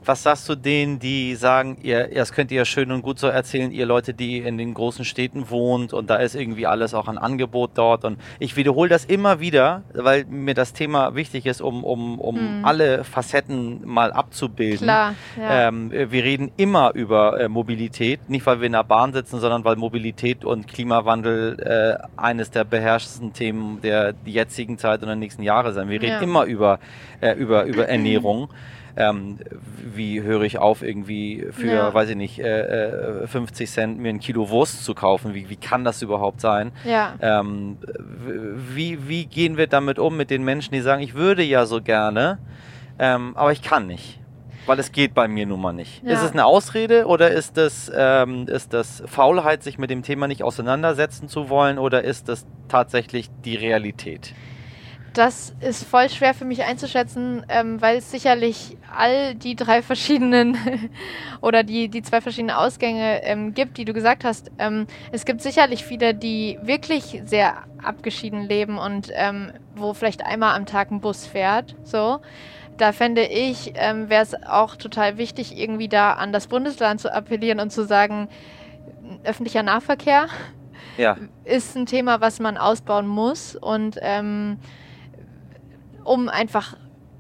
Was sagst du denen, die sagen, ihr, das könnt ihr schön und gut so erzählen, ihr Leute, die in den großen Städten wohnt und da ist irgendwie alles auch ein Angebot dort und ich wiederhole das immer wieder, weil mir das Thema wichtig ist, um, um, um Mhm. alle Facetten mal abzubilden. Klar, ja. Ähm, wir reden immer über äh, Mobilität, nicht weil wir in der Bahn sitzen, sondern weil Mobilität und Klimawandel äh, eines der beherrschendsten Themen der jetzigen Zeit und der nächsten Jahre sein. Wir reden Ja. immer über, äh, über, über Ernährung. Ähm, wie höre ich auf, irgendwie für, Ja. weiß ich nicht, äh, äh, 50 Cent mir ein Kilo Wurst zu kaufen? Wie, wie kann das überhaupt sein? ja. Ähm, wie, wie gehen wir damit um mit den Menschen, die sagen, ich würde ja so gerne, ähm, aber ich kann nicht? Weil es geht bei mir nun mal nicht. Ja. Ist es eine Ausrede oder ist das, ähm, ist das Faulheit, sich mit dem Thema nicht auseinandersetzen zu wollen oder ist das tatsächlich die Realität? Das ist voll schwer für mich einzuschätzen, ähm, weil es sicherlich all die drei verschiedenen oder die, die zwei verschiedenen Ausgänge ähm, gibt, die du gesagt hast. Ähm, es gibt sicherlich viele, die wirklich sehr abgeschieden leben und ähm, wo vielleicht einmal am Tag ein Bus fährt. So. Da fände ich, ähm, wäre es auch total wichtig, irgendwie da an das Bundesland zu appellieren und zu sagen, öffentlicher Nahverkehr Ja, ist ein Thema, was man ausbauen muss und ähm, um einfach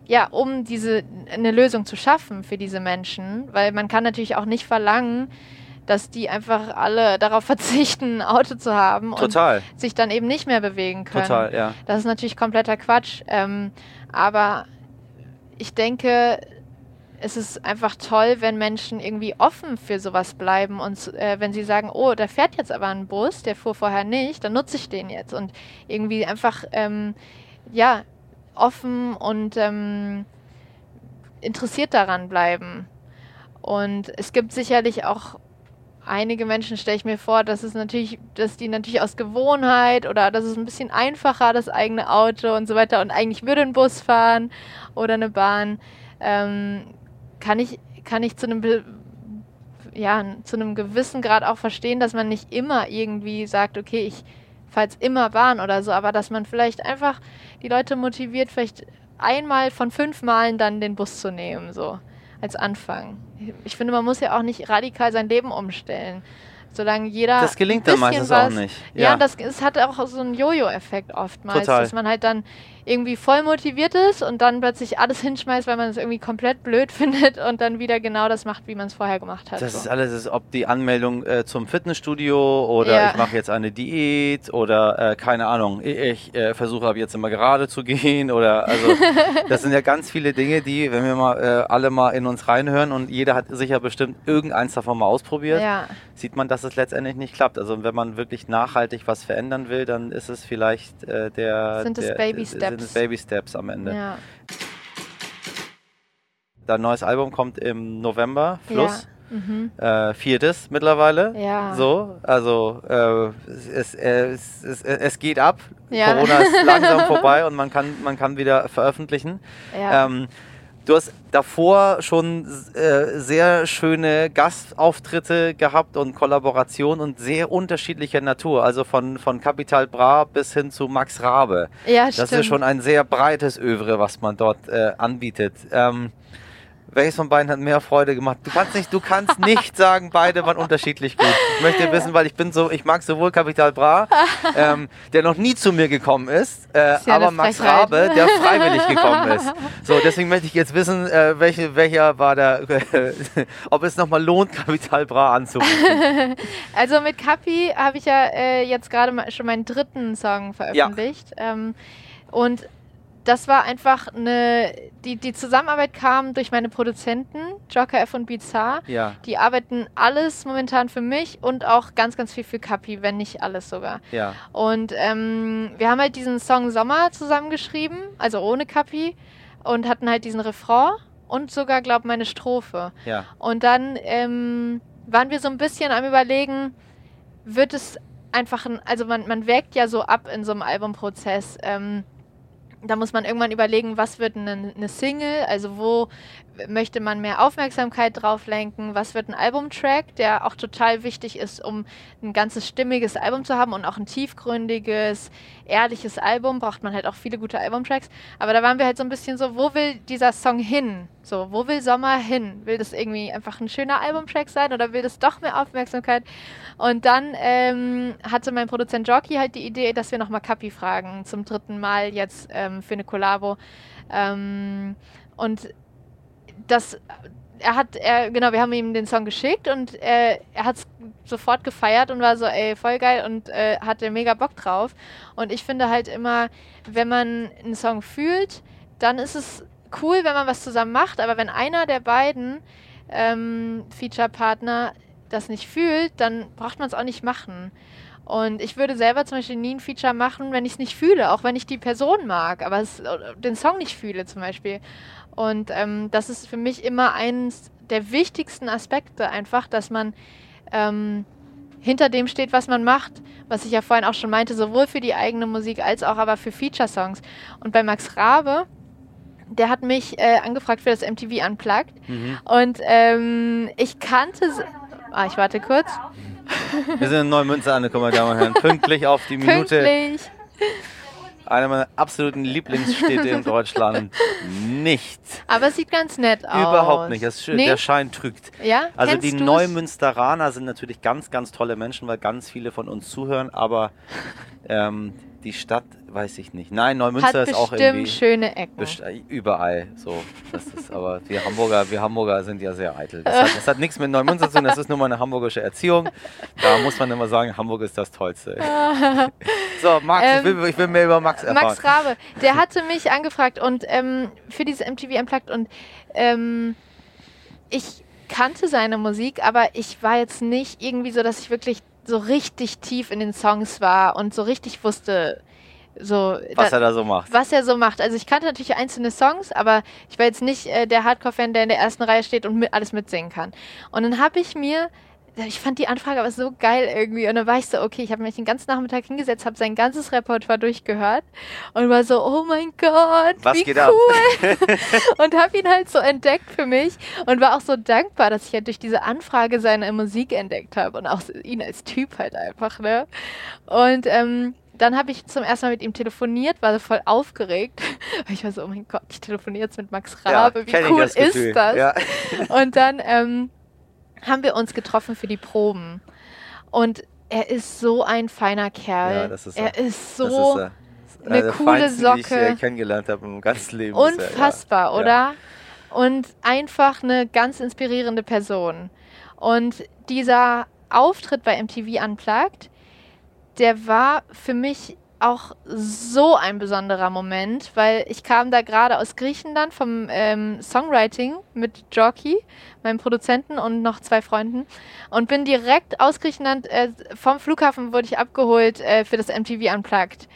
ja, um diese eine Lösung zu schaffen für diese Menschen, weil man kann natürlich auch nicht verlangen, dass die einfach alle darauf verzichten, ein Auto zu haben total, und sich dann eben nicht mehr bewegen können. total, ja. Das ist natürlich kompletter Quatsch. Ähm, aber ich denke, es ist einfach toll, wenn Menschen irgendwie offen für sowas bleiben und äh, wenn sie sagen, oh, da fährt jetzt aber ein Bus, der fuhr vorher nicht, dann nutze ich den jetzt und irgendwie einfach, ähm, ja, offen und ähm, interessiert daran bleiben. Und es gibt sicherlich auch einige Menschen, stelle ich mir vor, dass es natürlich, dass die natürlich aus Gewohnheit oder das ist ein bisschen einfacher, das eigene Auto und so weiter und eigentlich würde ein Bus fahren oder eine Bahn, ähm, kann ich, kann ich zu einem ja, zu einem gewissen Grad auch verstehen, dass man nicht immer irgendwie sagt, okay, ich jetzt immer Bahn oder so, aber dass man vielleicht einfach die Leute motiviert, vielleicht einmal von fünf Malen dann den Bus zu nehmen, so als Anfang. Ich finde, man muss ja auch nicht radikal sein Leben umstellen. Solange jeder. Das gelingt dann meistens auch was- nicht. Ja, das es hat auch so einen Jojo-Effekt oftmals, Total. dass man halt dann irgendwie voll motiviert ist und dann plötzlich alles hinschmeißt, weil man es irgendwie komplett blöd findet und dann wieder genau das macht, wie man es vorher gemacht hat. Das so. ist alles, ist, ob die Anmeldung äh, zum Fitnessstudio oder Ja. ich mache jetzt eine Diät oder äh, keine Ahnung, ich, äh, versuche ab jetzt immer gerade zu gehen oder also das sind ja ganz viele Dinge, die, wenn wir mal äh, alle mal in uns reinhören und jeder hat sicher bestimmt irgendeins davon mal ausprobiert, ja. sieht man, das dass es letztendlich nicht klappt. Also wenn man wirklich nachhaltig was verändern will, dann ist es vielleicht äh, der, Sind es Baby Steps. Es Baby Steps am Ende. Ja. Dein neues Album kommt im November, Fluss. Ja. Mhm. Äh, viertes mittlerweile. Ja. So, also äh, es, es, es, es geht ab. Ja. Corona ist langsam vorbei und man kann, man kann wieder veröffentlichen. Ja. Ähm, du hast davor schon äh, sehr schöne Gastauftritte gehabt und Kollaborationen und sehr unterschiedlicher Natur. Also von, von Capital Bra bis hin zu Max Rabe. ja, Das stimmt. ist schon ein sehr breites Övre, was man dort äh, anbietet. Ähm, welches von beiden hat mehr Freude gemacht? Du kannst nicht, du kannst nicht sagen, beide waren unterschiedlich gut. Ich möchte wissen, weil ich bin so, ich mag sowohl Capital Bra, ähm, der noch nie zu mir gekommen ist, äh, Ist ja aber Max Frechheit. Rabe, der freiwillig gekommen ist. So, deswegen möchte ich jetzt wissen, äh, welche, welcher war der, ob es nochmal lohnt, Capital Bra anzurufen. Also mit Kapi habe ich ja äh, jetzt gerade schon meinen dritten Song veröffentlicht. Ähm, und das war einfach eine. Die, die Zusammenarbeit kam durch meine Produzenten, Joker F und Bizarre. Ja, Die arbeiten alles momentan für mich und auch ganz, ganz viel für Kapi, wenn nicht alles sogar. ja, Und ähm, wir haben halt diesen Song Sommer zusammengeschrieben, also ohne Kapi, und hatten halt diesen Refrain und sogar, glaub meine Strophe. ja, Und dann ähm, waren wir so ein bisschen am Überlegen, wird es einfach ein, also man, man wägt ja so ab in so einem Albumprozess. Ähm, da muss man irgendwann überlegen, was wird eine, eine Single, also wo möchte man mehr Aufmerksamkeit drauf lenken, was wird ein Albumtrack, der auch total wichtig ist, um ein ganzes stimmiges Album zu haben und auch ein tiefgründiges, ehrliches Album, braucht man halt auch viele gute Albumtracks. Aber da waren wir halt so ein bisschen so, wo will dieser Song hin? So, wo will Sommer hin? Will das irgendwie einfach ein schöner Albumtrack sein oder will das doch mehr Aufmerksamkeit? Und dann ähm, hatte mein Produzent Jockey halt die Idee, dass wir nochmal Kapi fragen, zum dritten Mal jetzt ähm, für eine Kollabo. Ähm, und das, er hat, er, genau, wir haben ihm den Song geschickt und äh, er hat es sofort gefeiert und war so, ey, voll geil und äh, hatte mega Bock drauf. Und ich finde halt immer, wenn man einen Song fühlt, dann ist es cool, wenn man was zusammen macht, aber wenn einer der beiden ähm, Feature-Partner das nicht fühlt, dann braucht man es auch nicht machen. Und ich würde selber zum Beispiel nie ein Feature machen, wenn ich es nicht fühle, auch wenn ich die Person mag, aber es, den Song nicht fühle zum Beispiel. Und ähm, das ist für mich immer eines der wichtigsten Aspekte einfach, dass man ähm, hinter dem steht, was man macht, was ich ja vorhin auch schon meinte, sowohl für die eigene Musik als auch aber für Feature-Songs. Und bei Max Rabe, der hat mich äh, angefragt für das MTV Unplugged mhm. und ähm, ich kannte... Ah, ich warte kurz. Wir sind in Neumünster angekommen, meine Damen und Herren. Pünktlich auf die Minute. Pünktlich. Einer meiner absoluten Lieblingsstädte in Deutschland. Nicht. Aber es sieht ganz nett aus. Überhaupt nicht. Das, Nee? Der Schein trügt. Ja? Also Kennst die du's? Neumünsteraner sind natürlich ganz, ganz tolle Menschen, weil ganz viele von uns zuhören, aber ähm, die Stadt weiß ich nicht. Nein, Neumünster Hat ist auch bestimmt irgendwie schöne Ecken. überall so. Das ist, aber wir Hamburger, wir Hamburger sind ja sehr eitel. Das hat, das hat nichts mit Neumünster zu tun, das ist nur meine hamburgische Erziehung. Da muss man immer sagen, Hamburg ist das Tollste. So, Max, ich, will, ich will mehr über Max erfahren. Ähm, Max Rabe, der hatte mich angefragt und ähm, für dieses MTV Unplugged und ähm, ich kannte seine Musik, aber ich war jetzt nicht irgendwie so, dass ich wirklich so richtig tief in den Songs war und so richtig wusste, so was da- er da so macht. was er so macht. Also ich kannte natürlich einzelne Songs, aber ich war jetzt nicht äh, der Hardcore-Fan, der in der ersten Reihe steht und mit, alles mitsingen kann. Und dann habe ich mir, ich fand die Anfrage aber so geil irgendwie und dann war ich so, okay, ich habe mich den ganzen Nachmittag hingesetzt, habe sein ganzes Repertoire durchgehört und war so, oh mein Gott, Was wie cool. und habe ihn halt so entdeckt für mich und war auch so dankbar, dass ich halt durch diese Anfrage seine Musik entdeckt habe und auch ihn als Typ halt einfach, ne? Und ähm, dann habe ich zum ersten Mal mit ihm telefoniert, war so voll aufgeregt. Ich war so, oh mein Gott, ich telefoniere jetzt mit Max Rabe, wie kenn ich cool das ist das? Ja. Und dann ähm, haben wir uns getroffen für die Proben. Und er ist so ein feiner Kerl. Ja, das ist er. er ist so ist, äh, eine coole Feinsten, Die ich Socke. äh, kennengelernt habe im ganzen Leben. Unfassbar, Ja. oder? Und einfach eine ganz inspirierende Person. Und dieser Auftritt bei MTV Unplugged, der war für mich auch so ein besonderer Moment, weil ich kam da gerade aus Griechenland vom ähm, Songwriting mit Jockey, meinem Produzenten und noch zwei Freunden und bin direkt aus Griechenland äh, vom Flughafen wurde ich abgeholt äh, für das MTV Unplugged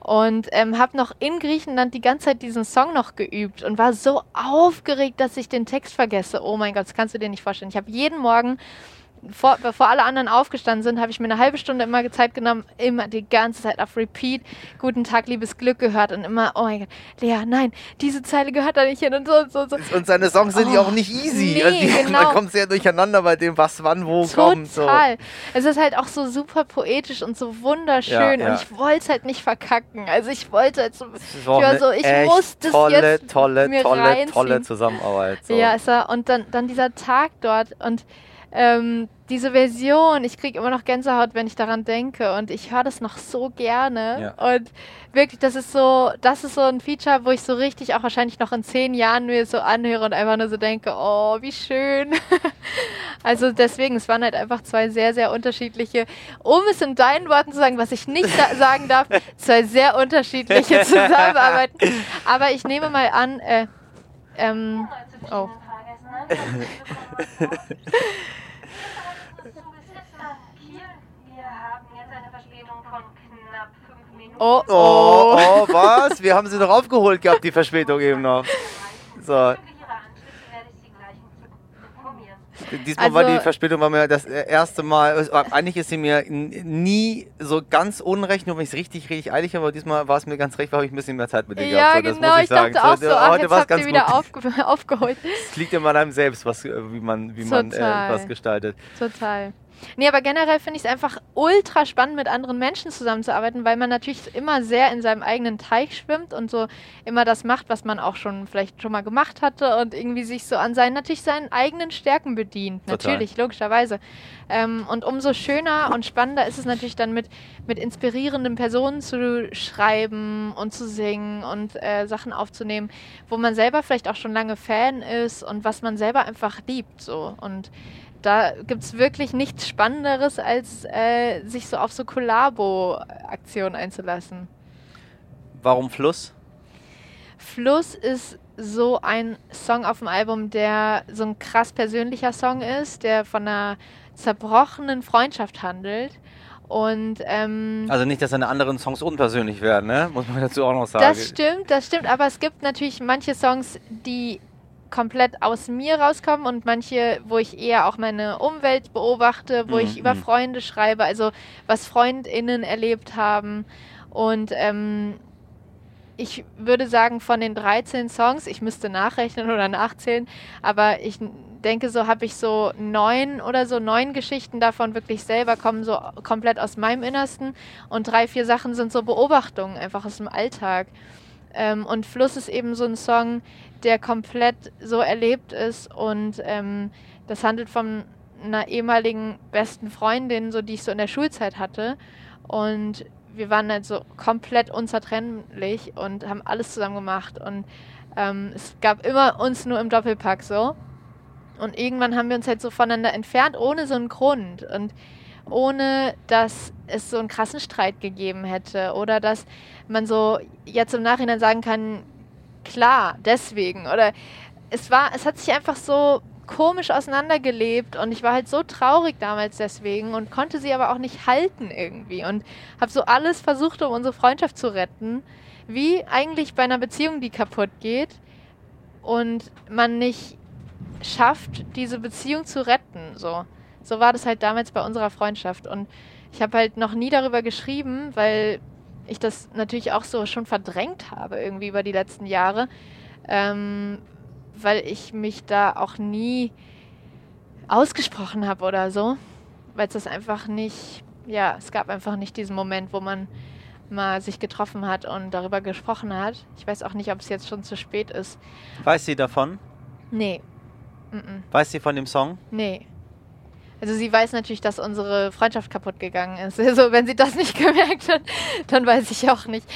und ähm, habe noch in Griechenland die ganze Zeit diesen Song noch geübt und war so aufgeregt, dass ich den Text vergesse. Oh mein Gott, das kannst du dir nicht vorstellen. Ich habe jeden Morgen vor, bevor alle anderen aufgestanden sind, habe ich mir eine halbe Stunde immer Zeit genommen, immer die ganze Zeit auf Repeat Guten Tag, liebes Glück gehört und immer, oh mein Gott, Lea, nein, diese Zeile gehört da nicht hin und so und so. so. Und seine Songs sind ja oh, auch nicht easy. Nee, also die, genau. Da kommt es ja durcheinander bei dem, was wann wo Total. kommt. Total. So. Es ist halt auch so super poetisch und so wunderschön ja, ja. und ich wollte es halt nicht verkacken. Also ich wollte halt so, ich war so, ich muss das tolle, jetzt tolle, mir tolle, reinziehen. tolle Zusammenarbeit. So. Ja, ist er. Und dann, dann dieser Tag dort und ähm, diese Version, ich kriege immer noch Gänsehaut, wenn ich daran denke und ich höre das noch so gerne ja. und wirklich, das ist so, das ist so ein Feature, wo ich so richtig auch wahrscheinlich noch in zehn Jahren mir so anhöre und einfach nur so denke, oh, wie schön. also deswegen, es waren halt einfach zwei sehr, sehr unterschiedliche, um es in deinen Worten zu sagen, was ich nicht sagen darf, zwei sehr unterschiedliche Zusammenarbeiten. Aber ich nehme mal an, äh, ähm, oh. Oh, oh, oh, was? Wir haben sie doch aufgeholt gehabt, die Verspätung eben noch. So. Diesmal also, war die also- Verspätung war mir das erste Mal. Eigentlich ist sie mir nie so ganz unrecht, nur wenn ich es richtig, richtig eilig habe. Aber diesmal war es mir ganz recht, weil ich ein bisschen mehr Zeit mit dir ja, gehabt. Ja, so, genau. ich, ich dachte auch so, ach, heute jetzt habt ihr wieder aufge aufgeholt. Es liegt immer an einem selbst, was, wie man, wie man äh, was gestaltet. Total. Nee, aber generell finde ich es einfach ultra spannend, mit anderen Menschen zusammenzuarbeiten, weil man natürlich immer sehr in seinem eigenen Teich schwimmt und so immer das macht, was man auch schon vielleicht schon mal gemacht hatte und irgendwie sich so an seinen, natürlich seinen eigenen Stärken bedient. Total. Natürlich, logischerweise. Ähm, und umso schöner und spannender ist es natürlich dann mit, mit inspirierenden Personen zu schreiben und zu singen und äh, Sachen aufzunehmen, wo man selber vielleicht auch schon lange Fan ist und was man selber einfach liebt. So. Und da gibt es wirklich nichts Spannenderes, als äh, sich so auf so Kollabo-Aktionen einzulassen. Warum Fluss? Fluss ist so ein Song auf dem Album, der so ein krass persönlicher Song ist, der von einer zerbrochenen Freundschaft handelt. Und, ähm, also nicht, dass seine anderen Songs unpersönlich werden, ne? muss man dazu auch noch sagen. Das stimmt, das stimmt, aber es gibt natürlich manche Songs, die komplett aus mir rauskommen und manche, wo ich eher auch meine Umwelt beobachte, wo mhm. ich über mhm. Freunde schreibe, also was FreundInnen erlebt haben. Und ähm, ich würde sagen, von den 13 Songs, ich müsste nachrechnen oder nachzählen, aber ich denke, so habe ich so neun oder so neun Geschichten davon wirklich selber kommen so komplett aus meinem Innersten und drei, vier Sachen sind so Beobachtungen einfach aus dem Alltag. Ähm, und Fluss ist eben so ein Song, der komplett so erlebt ist und ähm, das handelt von einer ehemaligen besten Freundin, so die ich so in der Schulzeit hatte. Und wir waren halt so komplett unzertrennlich und haben alles zusammen gemacht. Und ähm, es gab immer uns nur im Doppelpack so. Und irgendwann haben wir uns halt so voneinander entfernt ohne so einen Grund. Und ohne dass es so einen krassen Streit gegeben hätte oder dass man so jetzt im Nachhinein sagen kann, klar, deswegen. Oder es war, es hat sich einfach so komisch auseinandergelebt und ich war halt so traurig damals deswegen und konnte sie aber auch nicht halten irgendwie und habe so alles versucht, um unsere Freundschaft zu retten, wie eigentlich bei einer Beziehung, die kaputt geht und man nicht schafft, diese Beziehung zu retten. So, so war das halt damals bei unserer Freundschaft und ich habe halt noch nie darüber geschrieben, weil ich das natürlich auch so schon verdrängt habe irgendwie über die letzten Jahre, ähm, weil ich mich da auch nie ausgesprochen habe oder so, weil es das einfach nicht, ja, es gab einfach nicht diesen Moment, wo man mal sich getroffen hat und darüber gesprochen hat. Ich weiß auch nicht, ob es jetzt schon zu spät ist. Weiß sie davon? Nee. Mm -mm. Weiß sie von dem Song? Nee. Also sie weiß natürlich, dass unsere Freundschaft kaputt gegangen ist. Also wenn sie das nicht gemerkt hat, dann weiß ich auch nicht.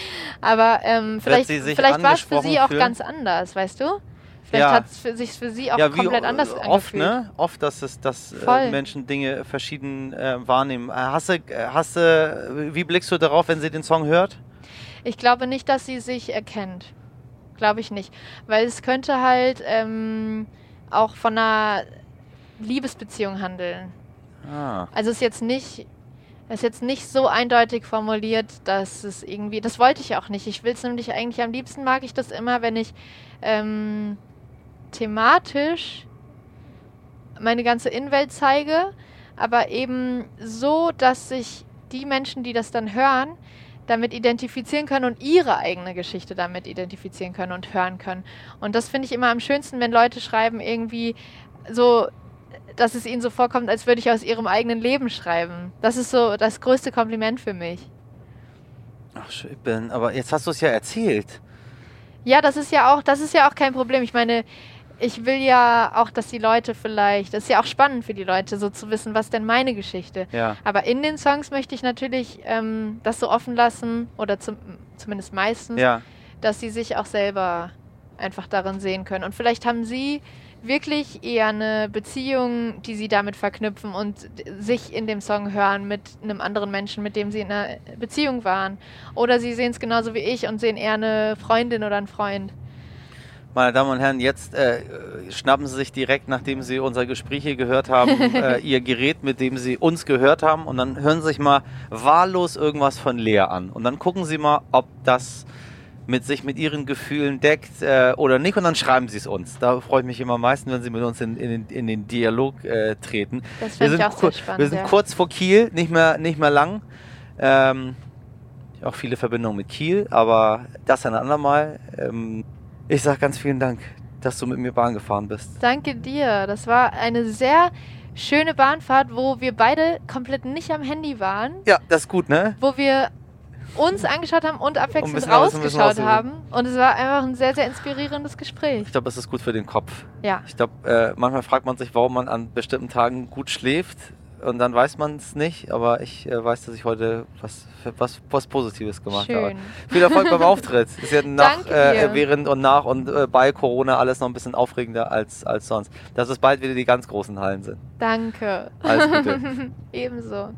Aber ähm, vielleicht, vielleicht war es für sie auch für? ganz anders, weißt du? Vielleicht ja. hat es sich für sie auch ja, komplett anders angefühlt. Oft, ne? Oft, dass es, dass äh, Menschen Dinge verschieden äh, wahrnehmen. Äh, hast du, äh, hast du, wie blickst du darauf, wenn sie den Song hört? Ich glaube nicht, dass sie sich erkennt. Glaube ich nicht. Weil es könnte halt ähm, auch von einer Liebesbeziehung handeln. Ah. Also es ist jetzt nicht, es ist jetzt nicht so eindeutig formuliert, dass es irgendwie, das wollte ich auch nicht. Ich will es nämlich eigentlich, am liebsten mag ich das immer, wenn ich ähm, thematisch meine ganze Innenwelt zeige, aber eben so, dass sich die Menschen, die das dann hören, damit identifizieren können und ihre eigene Geschichte damit identifizieren können und hören können. Und das finde ich immer am schönsten, wenn Leute schreiben irgendwie so, dass es ihnen so vorkommt, als würde ich aus ihrem eigenen Leben schreiben. Das ist so das größte Kompliment für mich. Ach, schön, aber jetzt hast du es ja erzählt. Ja, das ist ja auch, das ist ja auch kein Problem. Ich meine, ich will ja auch, dass die Leute vielleicht, das ist ja auch spannend für die Leute, so zu wissen, was denn meine Geschichte. Ja. Aber in den Songs möchte ich natürlich ähm, das so offen lassen, oder zum, zumindest meistens, Ja. dass sie sich auch selber einfach darin sehen können. Und vielleicht haben sie wirklich eher eine Beziehung, die sie damit verknüpfen und sich in dem Song hören mit einem anderen Menschen, mit dem sie in einer Beziehung waren. Oder sie sehen es genauso wie ich und sehen eher eine Freundin oder einen Freund. Meine Damen und Herren, jetzt äh, schnappen Sie sich direkt, nachdem Sie unser Gespräch hier gehört haben, äh, Ihr Gerät, mit dem Sie uns gehört haben. Und dann hören Sie sich mal wahllos irgendwas von Lea an. Und dann gucken Sie mal, ob das mit sich mit Ihren Gefühlen deckt äh, oder nicht. Und dann schreiben Sie es uns. Da freue ich mich immer am meisten, wenn Sie mit uns in, in, den- in den Dialog äh, treten. Das Wir finde ich sind, auch sehr spannend. wir sind ja. kurz vor Kiel, nicht mehr, nicht mehr lang. Ähm, auch viele Verbindungen mit Kiel, aber das ein andermal. Ähm, ich sage ganz vielen Dank, dass du mit mir Bahn gefahren bist. Danke dir. Das war eine sehr schöne Bahnfahrt, wo wir beide komplett nicht am Handy waren, Ja, das ist gut, ne? wo wir uns angeschaut haben und abwechselnd rausgeschaut aus- haben. Und es war einfach ein sehr, sehr inspirierendes Gespräch. Ich glaube, es ist gut für den Kopf. Ja. Ich glaube, äh, manchmal fragt man sich, warum man an bestimmten Tagen gut schläft. Und dann weiß man es nicht, aber ich äh, weiß, dass ich heute was, was, was Positives gemacht habe. Schön. Viel Erfolg beim Auftritt. Ist ja nach, Danke äh, während und nach und äh, bei Corona alles noch ein bisschen aufregender als, als sonst. Dass es bald wieder die ganz großen Hallen sind. Danke. Alles Gute. Ebenso.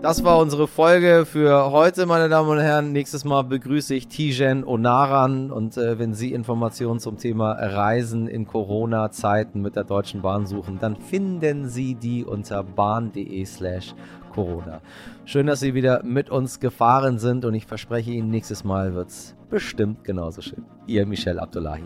Das war unsere Folge für heute, meine Damen und Herren. Nächstes Mal begrüße ich Tijen Onaran und äh, wenn Sie Informationen zum Thema Reisen in Corona-Zeiten mit der Deutschen Bahn suchen, dann finden Sie die unter bahn.de slash Corona. Schön, dass Sie wieder mit uns gefahren sind und ich verspreche Ihnen, nächstes Mal wird's bestimmt genauso schön. Ihr Michel Abdullahi.